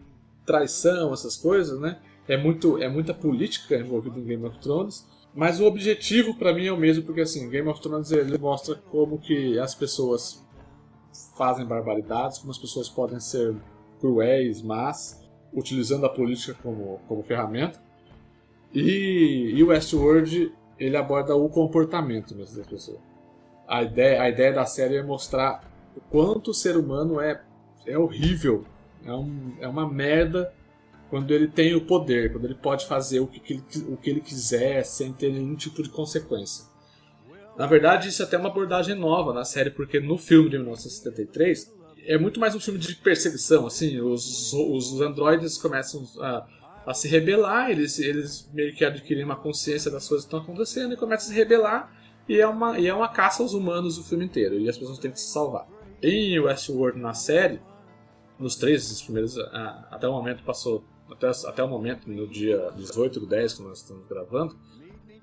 traição, essas coisas, né? É muito, é muita política envolvida em Game of Thrones. Mas o objetivo para mim é o mesmo, porque assim, Game of Thrones ele mostra como que as pessoas fazem barbaridades, como as pessoas podem ser cruéis, mas utilizando a política como, como ferramenta. E, e Westworld ele aborda o comportamento mesmo das pessoas. A ideia, a ideia da série é mostrar o quanto o ser humano é, é horrível, é, um, é uma merda quando ele tem o poder, quando ele pode fazer o que, ele, o que ele quiser sem ter nenhum tipo de consequência. Na verdade, isso é até uma abordagem nova na série, porque no filme de 1973 é muito mais um filme de perseguição. Assim, os, os androides começam a a se rebelar, eles, eles meio que adquirem uma consciência das coisas que estão acontecendo e começam a se rebelar, e é uma, e é uma caça aos humanos o filme inteiro, e as pessoas têm que se salvar. Em Westworld, na série, nos três primeiros, até o momento passou, até, até o momento, no dia 18 do 10 que nós estamos gravando,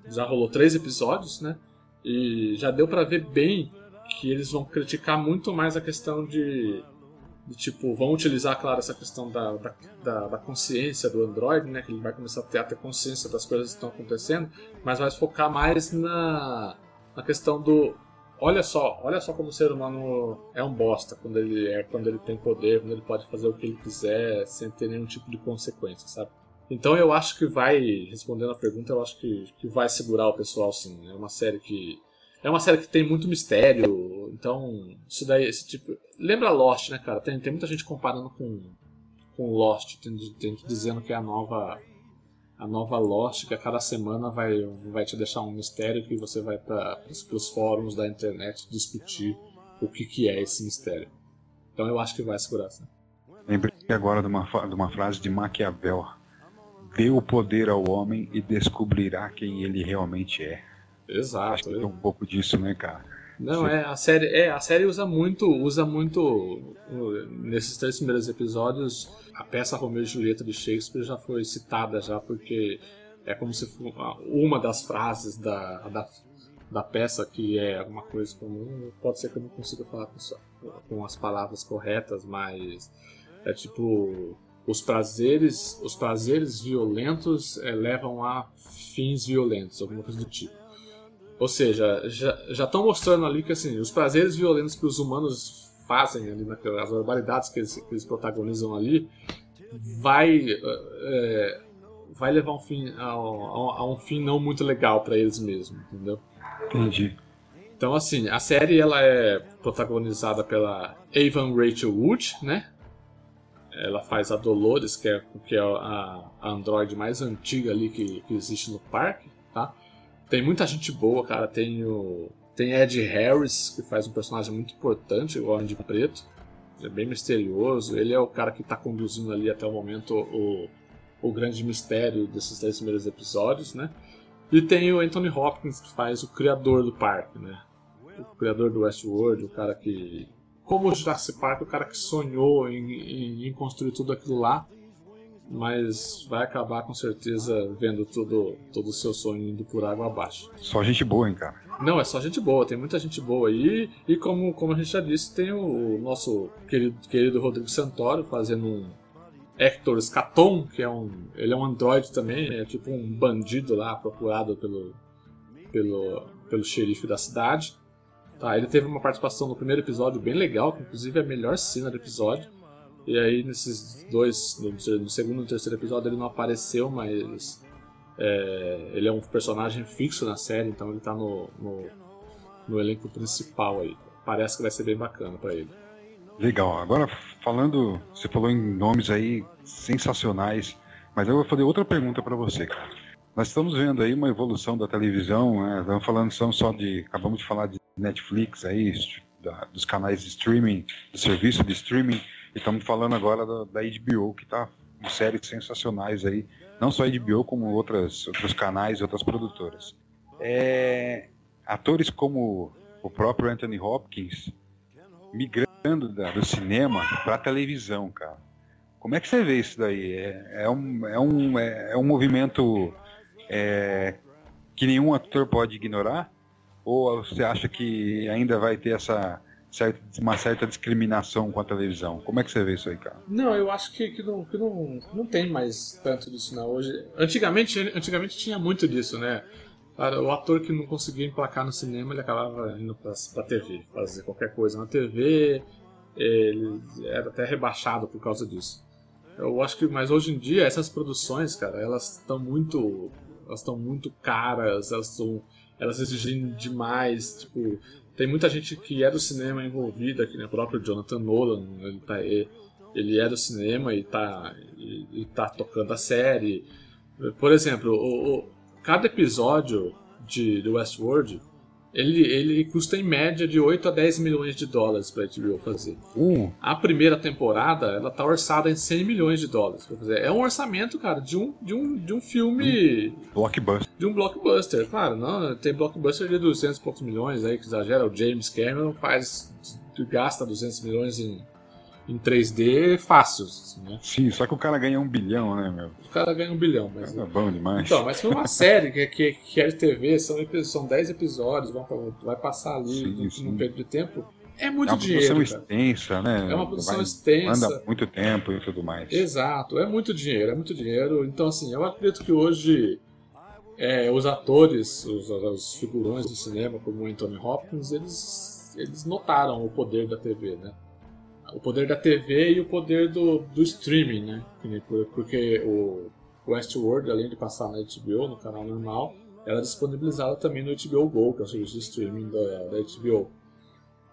já rolou três episódios, né? E já deu para ver bem que eles vão criticar muito mais a questão de de tipo, vão utilizar, claro, essa questão da, da, da, da, consciência do Android, né? Que ele vai começar a ter, a ter consciência das coisas que estão acontecendo, mas vai focar mais na, na questão do. Olha só, olha só como o ser humano é um bosta quando ele é, quando ele tem poder, quando ele pode fazer o que ele quiser sem ter nenhum tipo de consequência, sabe? Então eu acho que vai, respondendo a pergunta, eu acho que, que vai segurar o pessoal sim. É uma série que é uma série que tem muito mistério, então isso daí, esse tipo. Lembra Lost, né, cara? Tem, tem muita gente comparando com, com Lost, tem, tem gente dizendo que é a nova a nova Lost, que a cada semana vai, vai te deixar um mistério que você vai para os fóruns da internet discutir o que, que é esse mistério. Então eu acho que vai segurar. Assim. Lembrei agora de uma, de uma frase de Maquiavel: Dê o poder ao homem e descobrirá quem ele realmente é. Exato. Acho que tem um pouco disso, né, cara? Não, é, a série, é, a série usa muito, usa muito nesses três primeiros episódios, a peça Romeu e Julieta de Shakespeare já foi citada já porque é como se uma das frases da, da, da peça que é alguma coisa comum, pode ser que eu não consiga falar com, com as palavras corretas, mas é tipo os prazeres, os prazeres violentos é, levam a fins violentos, alguma coisa do tipo. Ou seja, já estão mostrando ali que assim, os prazeres violentos que os humanos fazem ali, as barbaridades que eles, que eles protagonizam ali, vai, é, vai levar um fim, a, a, a, um fim não muito legal para eles mesmos, entendeu? Entendi. Então, assim, a série ela é protagonizada pela Avon Rachel Wood, né? Ela faz a Dolores, que é, que é a, a androide mais antiga ali que, que existe no parque, tá? Tem muita gente boa, cara. Tem o. Tem Ed Harris, que faz um personagem muito importante, o Homem de Preto. Ele é bem misterioso. Ele é o cara que está conduzindo ali até o momento o, o grande mistério desses três primeiros episódios, né? E tem o Anthony Hopkins, que faz o criador do parque, né? o criador do Westworld, o cara que. Como o Jurassic Park, o cara que sonhou em, em, em construir tudo aquilo lá, mas vai acabar com certeza vendo tudo, todo o seu sonho indo por água abaixo. Só gente boa, hein, cara? Não, é só gente boa, tem muita gente boa aí. E como, como a gente já disse, tem o, nosso querido, querido Rodrigo Santoro fazendo um Hector Scaton, que é um. Ele é um androide também, é tipo um bandido lá procurado pelo, pelo, pelo xerife da cidade. Tá, ele teve uma participação no primeiro episódio bem legal, que inclusive é a melhor cena do episódio. E aí nesses dois, no, segundo e terceiro episódio ele não apareceu, mas é, ele é um personagem fixo na série, então ele tá no, no, no, elenco principal aí. Parece que vai ser bem bacana para ele. Legal. Agora falando, você falou em nomes aí sensacionais, mas eu vou fazer outra pergunta para você. Nós estamos vendo aí uma evolução da televisão, né? Estamos falando só de, acabamos de falar de Netflix aí, da, dos canais de streaming, do serviço de streaming, estamos falando agora da, da HBO, que está com séries sensacionais aí, não só a HBO, como outras, outros canais e outras produtoras. É, atores como o próprio Anthony Hopkins migrando da, do cinema para a televisão, cara. Como é que você vê isso daí? É, é um, é, um, é, é um movimento é, que nenhum ator pode ignorar? Ou você acha que ainda vai ter essa certa, uma certa discriminação com a televisão? Como é que você vê isso aí, cara? Não, eu acho que, que, não, que não, não tem mais tanto disso não. Hoje, antigamente, antigamente tinha muito disso, né? O ator que não conseguia emplacar no cinema, ele acabava indo pra, pra TV, fazer qualquer coisa na TV, ele era até rebaixado por causa disso. Eu acho que, mas hoje em dia, essas produções, cara, elas estão muito elas estão muito caras, elas estão elas exigem demais, tipo, tem muita gente que é do cinema envolvida, que nem o próprio Jonathan Nolan, ele, tá, ele é do cinema e tá, e, e tá tocando a série. Por exemplo, o, o, cada episódio de, de Westworld ele, ele custa em média de 8 a 10 milhões de dólares para a HBO fazer. Uh. A primeira temporada, ela tá orçada em 100 milhões de dólares para fazer. É um orçamento, cara, de um, de um, de um filme... Um blockbuster. De um blockbuster, claro. Não, tem blockbuster de 200 e poucos milhões aí, que exagera. O James Cameron faz... gasta 200 milhões em em 3D fácil. Assim, né? Sim, só que o cara ganha um bilhão, né, meu? O cara ganha um bilhão, mas. É bom demais. Então, mas foi uma série que, que, que é de TV, são, são 10 episódios, vai passar ali sim, sim. num período de tempo. É muito é uma dinheiro. produção extensa, né? É uma produção vai, extensa. Anda muito tempo e tudo mais. Exato, é muito dinheiro, é muito dinheiro. Então, assim, eu acredito que hoje é, os atores, os, os figurões do cinema, como o Anthony Hopkins, eles, eles notaram o poder da TV, né? O poder da TV e o poder do, do streaming, né? Porque o Westworld, além de passar na HBO, no canal normal, ela é disponibilizada também no HBO Go, que é o serviço de streaming da, da HBO.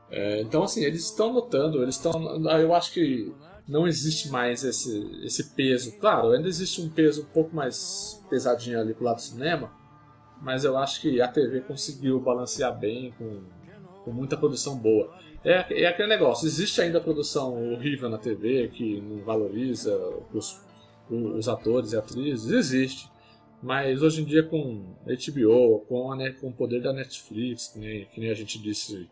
É, então, assim, eles estão notando, eles estão. Eu acho que não existe mais esse, esse peso. Claro, ainda existe um peso um pouco mais pesadinho ali pro lado do cinema, mas eu acho que a TV conseguiu balancear bem com, com muita produção boa. É, é aquele negócio, existe ainda produção horrível na TV que não valoriza os, os atores e atrizes, existe. Mas hoje em dia com HBO, com, a, com o poder da Netflix, que nem, que nem a gente disse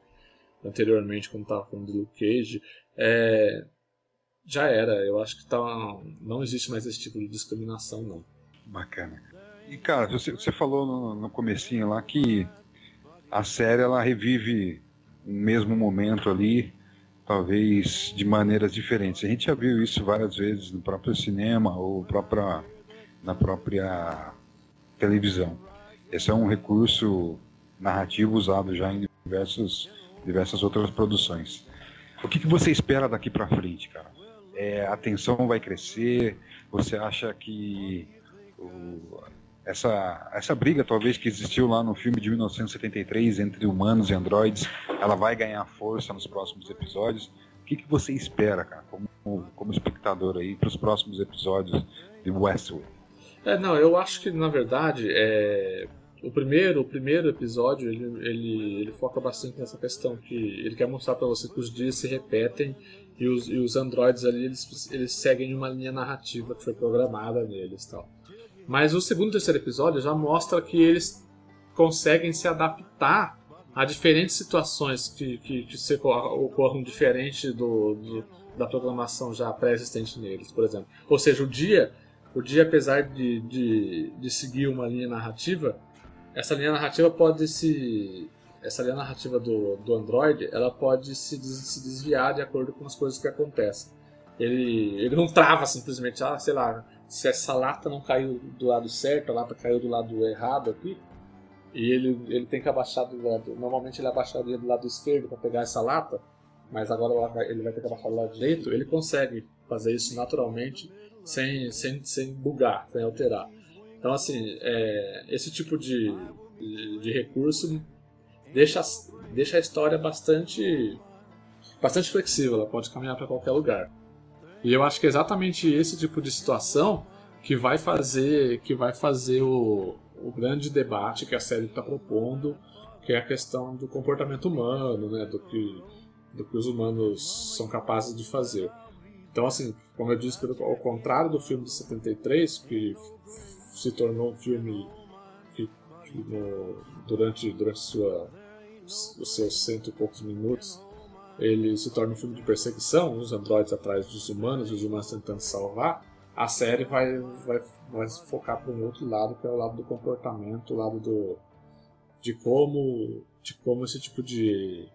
anteriormente quando estava falando de Luke Cage, é, já era. Eu acho que tá, não existe mais esse tipo de discriminação, não. Bacana. E cara, você, você falou no, no comecinho lá que a série ela revive um mesmo momento ali, talvez de maneiras diferentes. A gente já viu isso várias vezes no próprio cinema ou própria, na própria televisão. Esse é um recurso narrativo usado já em diversos, diversas outras produções. O que, que você espera daqui para frente, cara? É, a tensão vai crescer? Você acha que o, essa, essa briga talvez que existiu lá no filme de 1973 entre humanos e androides, ela vai ganhar força nos próximos episódios. O que, que você espera, cara, como, como espectador aí, para os próximos episódios de Westworld? É, não, eu acho que na verdade é, o primeiro, o primeiro episódio ele, ele, ele foca bastante nessa questão que ele quer mostrar para você que os dias se repetem e os, e os androides ali eles, eles seguem uma linha narrativa que foi programada neles, tal. Mas o segundo e terceiro episódio já mostra que eles conseguem se adaptar há diferentes situações que, que, que se ocorram diferente do, do, da programação já pré-existente neles, por exemplo. Ou seja, o dia, o dia apesar de, de, de seguir uma linha narrativa, essa linha narrativa pode se essa linha narrativa do, do Android ela pode se, des, se desviar de acordo com as coisas que acontecem. Ele, ele não trava simplesmente, ah, sei lá, se essa lata não caiu do lado certo, a lata caiu do lado errado aqui, e ele, ele tem que abaixar do lado. Normalmente ele abaixaria do lado esquerdo para pegar essa lata, mas agora ele vai ter que abaixar do lado direito. Ele consegue fazer isso naturalmente, sem, sem, sem bugar, sem alterar. Então, assim, é, esse tipo de, de, de, recurso deixa, deixa a história bastante, bastante flexível, ela pode caminhar para qualquer lugar. E eu acho que é exatamente esse tipo de situação que vai fazer, que vai fazer o, o grande debate que a série está propondo, que é a questão do comportamento humano, né, do que, do que os humanos são capazes de fazer. Então, assim, como eu disse, ao contrário do filme de 73, que se tornou um filme que, que no, durante, durante sua, os seus cento e poucos minutos ele se torna um filme de perseguição, os androides atrás dos humanos, os humanos tentando salvar, a série vai, vai, vai focar para um outro lado, que é o lado do comportamento, o lado do, de como de como esse tipo de,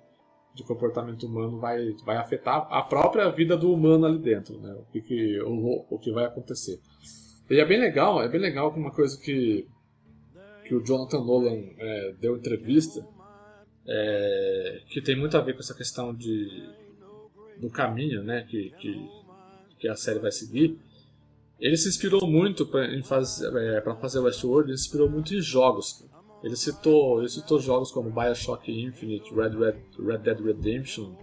de comportamento humano vai, vai afetar a própria vida do humano ali dentro, né? O que, que, o, o que vai acontecer. E é bem legal, é bem legal uma coisa que, que o Jonathan Nolan é, deu entrevista, é, que tem muito a ver com essa questão de, do caminho né, que, que, que a série vai seguir, ele se inspirou muito para fazer, é, fazer Westworld, ele se inspirou muito em jogos. Ele citou, ele citou jogos como Bioshock Infinite, Red, Red, Red Dead Redemption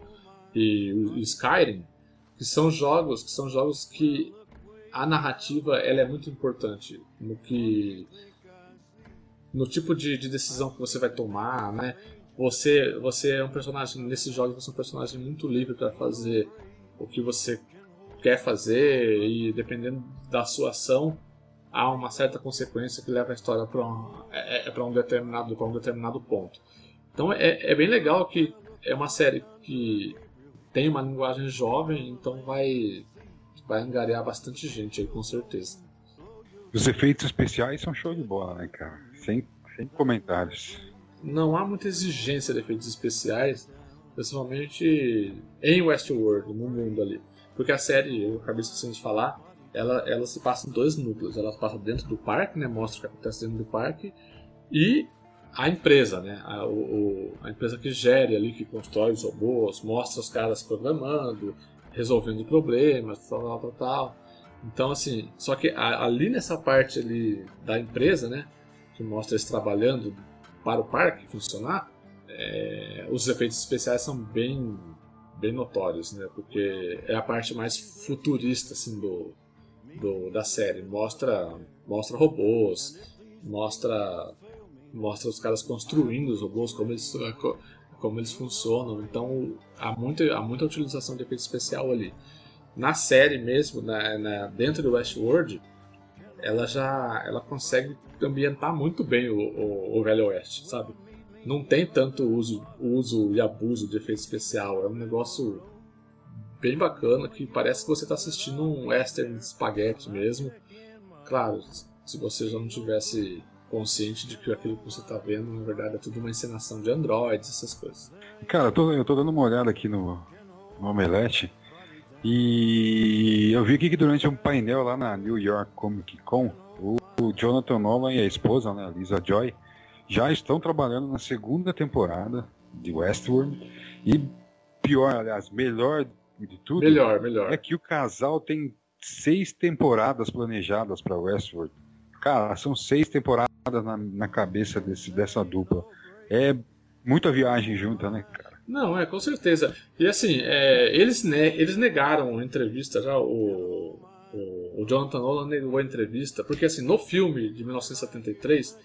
e, e Skyrim, que são jogos que são jogos que a narrativa ela é muito importante no que no tipo de, de decisão que você vai tomar, né? Você você é um personagem nesses jogos você é um personagem muito livre para fazer o que você quer fazer e dependendo da sua ação há uma certa consequência que leva a história para um, é, é um determinado para um determinado ponto. Então é, é bem legal que é uma série que tem uma linguagem jovem, então vai vai angariar bastante gente aí com certeza. Os efeitos especiais são show de bola, né, cara? Sem, sem comentários. Não há muita exigência de efeitos especiais, principalmente em Westworld, no mundo ali. Porque a série, eu acabei esquecendo de falar, ela, ela se passa em dois núcleos. Ela passa dentro do parque, né? Mostra o que acontece dentro do parque. E a empresa, né? A, o, a empresa que gere ali, que constrói os robôs, mostra os caras programando, resolvendo problemas, tal, tal, tal, tal. Então, assim, só que ali nessa parte ali da empresa, né? Que mostra eles trabalhando para o parque funcionar, é, os efeitos especiais são bem bem notórios, né? Porque é a parte mais futurista assim do, do da série. Mostra mostra robôs, mostra mostra os caras construindo os robôs, como eles como eles funcionam. Então há muita há muita utilização de efeito especial ali. Na série mesmo, na, na dentro do Westworld, ela já ela consegue ambientar muito bem o, o, o Velho Oeste, sabe? não tem tanto uso, uso e abuso de efeito especial. É um negócio bem bacana que parece que você está assistindo um western spaghetti mesmo. Claro, se você já não tivesse consciente de que aquilo que você está vendo, na verdade, é tudo uma encenação de androids, essas coisas. Cara, eu tô, eu tô dando uma olhada aqui no, no Omelete e eu vi aqui que durante um painel lá na New York Comic Con, o, Jonathan Nolan e a esposa, né, Lisa Joy, já estão trabalhando na segunda temporada de Westworld. E pior, aliás, melhor de tudo melhor, melhor. é que o casal tem seis temporadas planejadas para Westworld. Cara, são seis temporadas na, na cabeça desse, dessa dupla. É muita viagem junta, né? Não, é, com certeza. E assim, é, eles, eles negaram a entrevista já, o, o, o Jonathan Nolan negou a entrevista, porque assim, no filme de 1973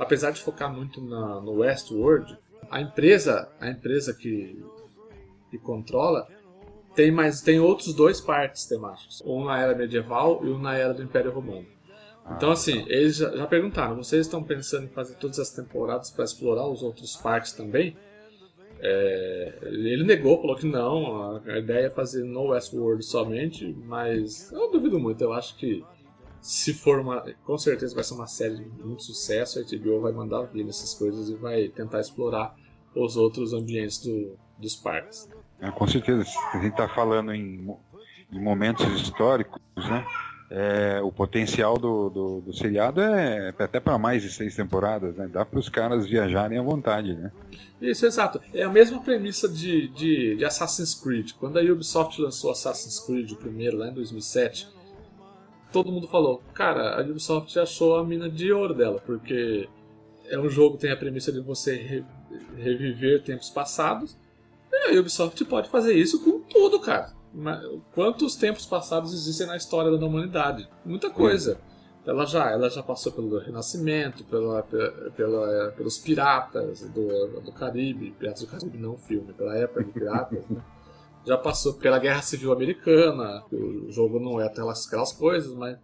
apesar de focar muito na, no Westworld, a empresa, a empresa que, que controla tem mais tem outros dois parques temáticos, um na era medieval e um na era do Império Romano. Então, ah, assim, eles já, já, perguntaram: vocês estão pensando em fazer todas as temporadas para explorar os outros parques também? É, ele negou, falou que não, a ideia é fazer no Westworld somente, mas eu duvido muito, eu acho que se for uma. Com certeza vai ser uma série de muito sucesso, a HBO vai mandar vir nessas coisas e vai tentar explorar os outros ambientes do, dos parques. É, com certeza, a gente está falando em, em momentos históricos, né? É, o potencial do, do, do seriado é até para mais de seis temporadas, né? Dá para os caras viajarem à vontade, né? Isso, exato. É a mesma premissa de, de, de, Assassin's Creed. Quando a Ubisoft lançou Assassin's Creed, o primeiro, lá em 2007, todo mundo falou, cara, a Ubisoft achou a mina de ouro dela, porque é um jogo que tem a premissa de você re, reviver tempos passados, e a Ubisoft pode fazer isso com tudo, cara. Quantos tempos passados existem na história da humanidade? Muita coisa. Ela já, ela já passou pelo Renascimento, pela, pela, pelos piratas do, do Caribe, Piratas do Caribe não filme, pela época de piratas, né? <laughs> Já passou pela Guerra Civil Americana, o jogo não é aquelas, aquelas coisas, mas.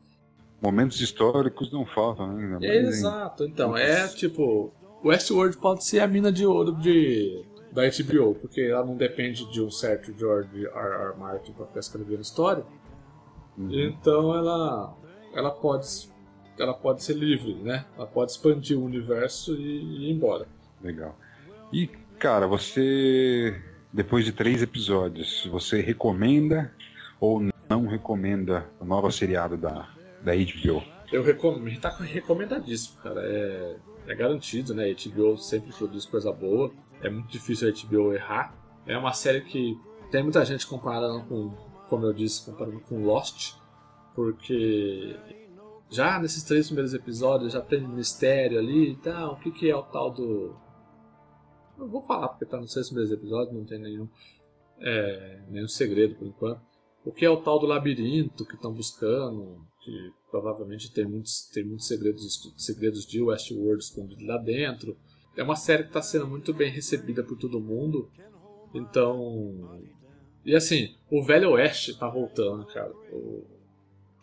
Momentos históricos não faltam, né? É, exato, então, é tipo. Westworld pode ser a mina de ouro de, da HBO, porque ela não depende de um certo George R. R. Martin para ficar escrevendo história. Uhum. Então ela, ela pode, ela pode ser livre, né? Ela pode expandir o universo e, e ir embora. Legal. E cara, você depois de três episódios, você recomenda ou não recomenda o novo seriado da, da HBO? Eu recomendo, tá recomendadíssimo, cara. É, é garantido, né? A HBO sempre produz coisa boa. É muito difícil a HBO errar. É uma série que tem muita gente comparando com, como eu disse, comparando com Lost, porque já nesses três primeiros episódios já tem mistério ali e tal. O que, que é o tal do não vou falar porque tá nos seis primeiros episódios, não tem nenhum, é, nenhum segredo por enquanto. O que é o tal do labirinto que estão buscando, que provavelmente tem muitos, tem muitos segredos, segredos de Westworld escondidos lá dentro. É uma série que está sendo muito bem recebida por todo mundo. Então. E assim, o Velho Oeste está voltando, cara. O,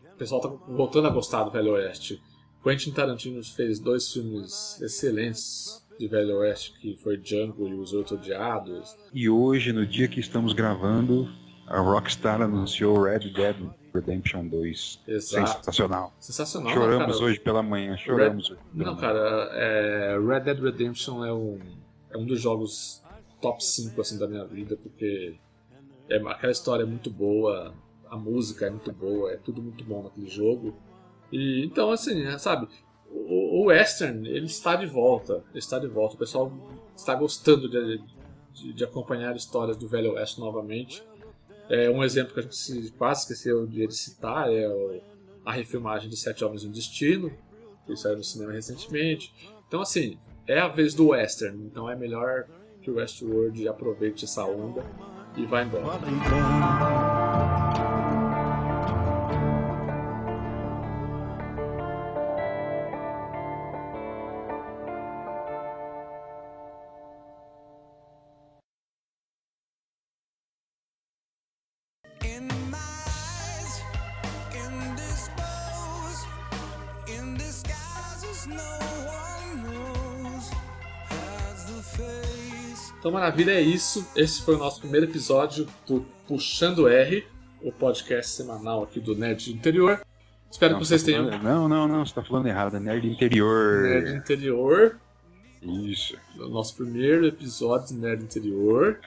o pessoal está voltando a gostar do Velho Oeste. Quentin Tarantino fez dois filmes excelentes de Velho Oeste, que foi Django e os Oito Odiados. E hoje, no dia que estamos gravando, a Rockstar anunciou Red Dead Redemption 2. Exato. Sensacional. Sensacional. Choramos né, hoje pela manhã, choramos Red... Não, cara, é... Red Dead Redemption é um, é um dos jogos top 5 assim, da minha vida, porque é... aquela história é muito boa, a música é muito boa, é tudo muito bom naquele jogo. E então, assim, é, sabe, o, Western ele está de volta, está de volta. O pessoal está gostando de, de, de acompanhar histórias do Velho Oeste novamente. É, um exemplo que a gente quase esqueceu de citar é o, a refilmagem de Sete Homens e um Destino, que saiu no cinema recentemente. Então, assim, é a vez do Western, então é melhor que o Westworld aproveite essa onda e vá embora. Maravilha, é isso. Esse foi o nosso primeiro episódio do Puxando R, o podcast semanal aqui do Nerd Interior. Espero não, que vocês tá tenham. Falando... Não, não, não, você tá falando errado, é Nerd Interior. Nerd Interior. Isso. O nosso primeiro episódio do Nerd Interior.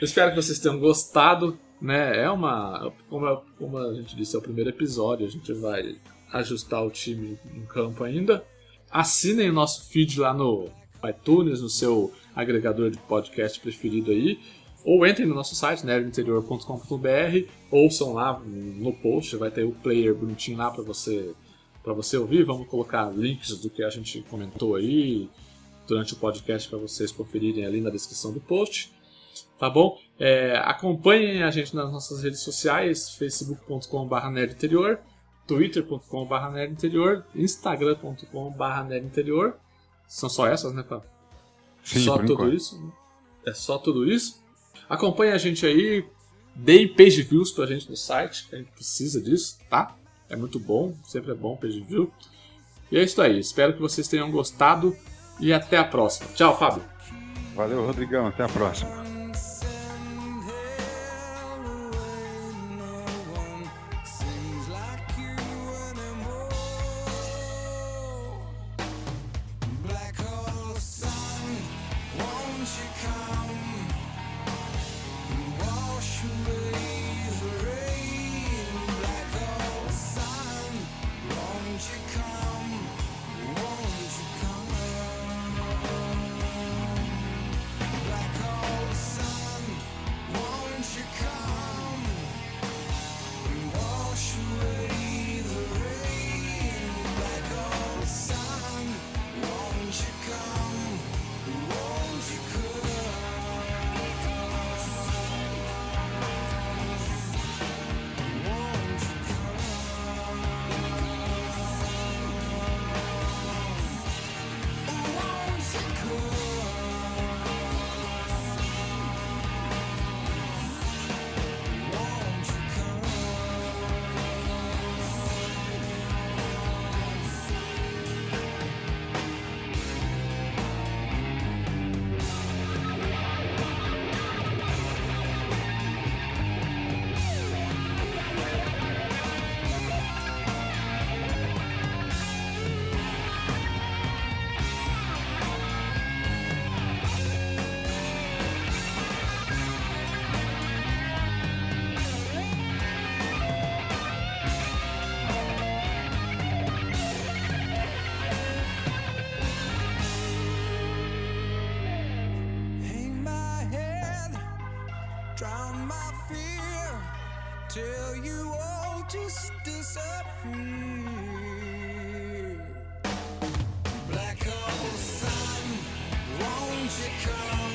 espero que vocês tenham gostado. Né? É uma. Como, como a gente disse, é o primeiro episódio. A gente vai ajustar o time em campo ainda. Assinem o nosso feed lá no iTunes, no seu agregador de podcast preferido aí. Ou entrem no nosso site, nerdinterior.com.br, ouçam lá no post, vai ter o player bonitinho lá para você para você ouvir. Vamos colocar links do que a gente comentou aí durante o podcast para vocês conferirem ali na descrição do post. Tá bom? É, acompanhem a gente nas nossas redes sociais, facebook.com.br nerdinterior, twitter.com.br nerdinterior, instagram.com.br nerdinterior. São só essas, né, Fábio? Sim, só tudo enquanto. isso? É só tudo isso? Acompanhe a gente aí, deem page views pra gente no site, que a gente precisa disso, tá? É muito bom, sempre é bom page view. E é isso aí, espero que vocês tenham gostado e até a próxima. Tchau, Fábio. Valeu, Rodrigão. Até a próxima. my fear till you all just disappear. Black hole sun, won't you come?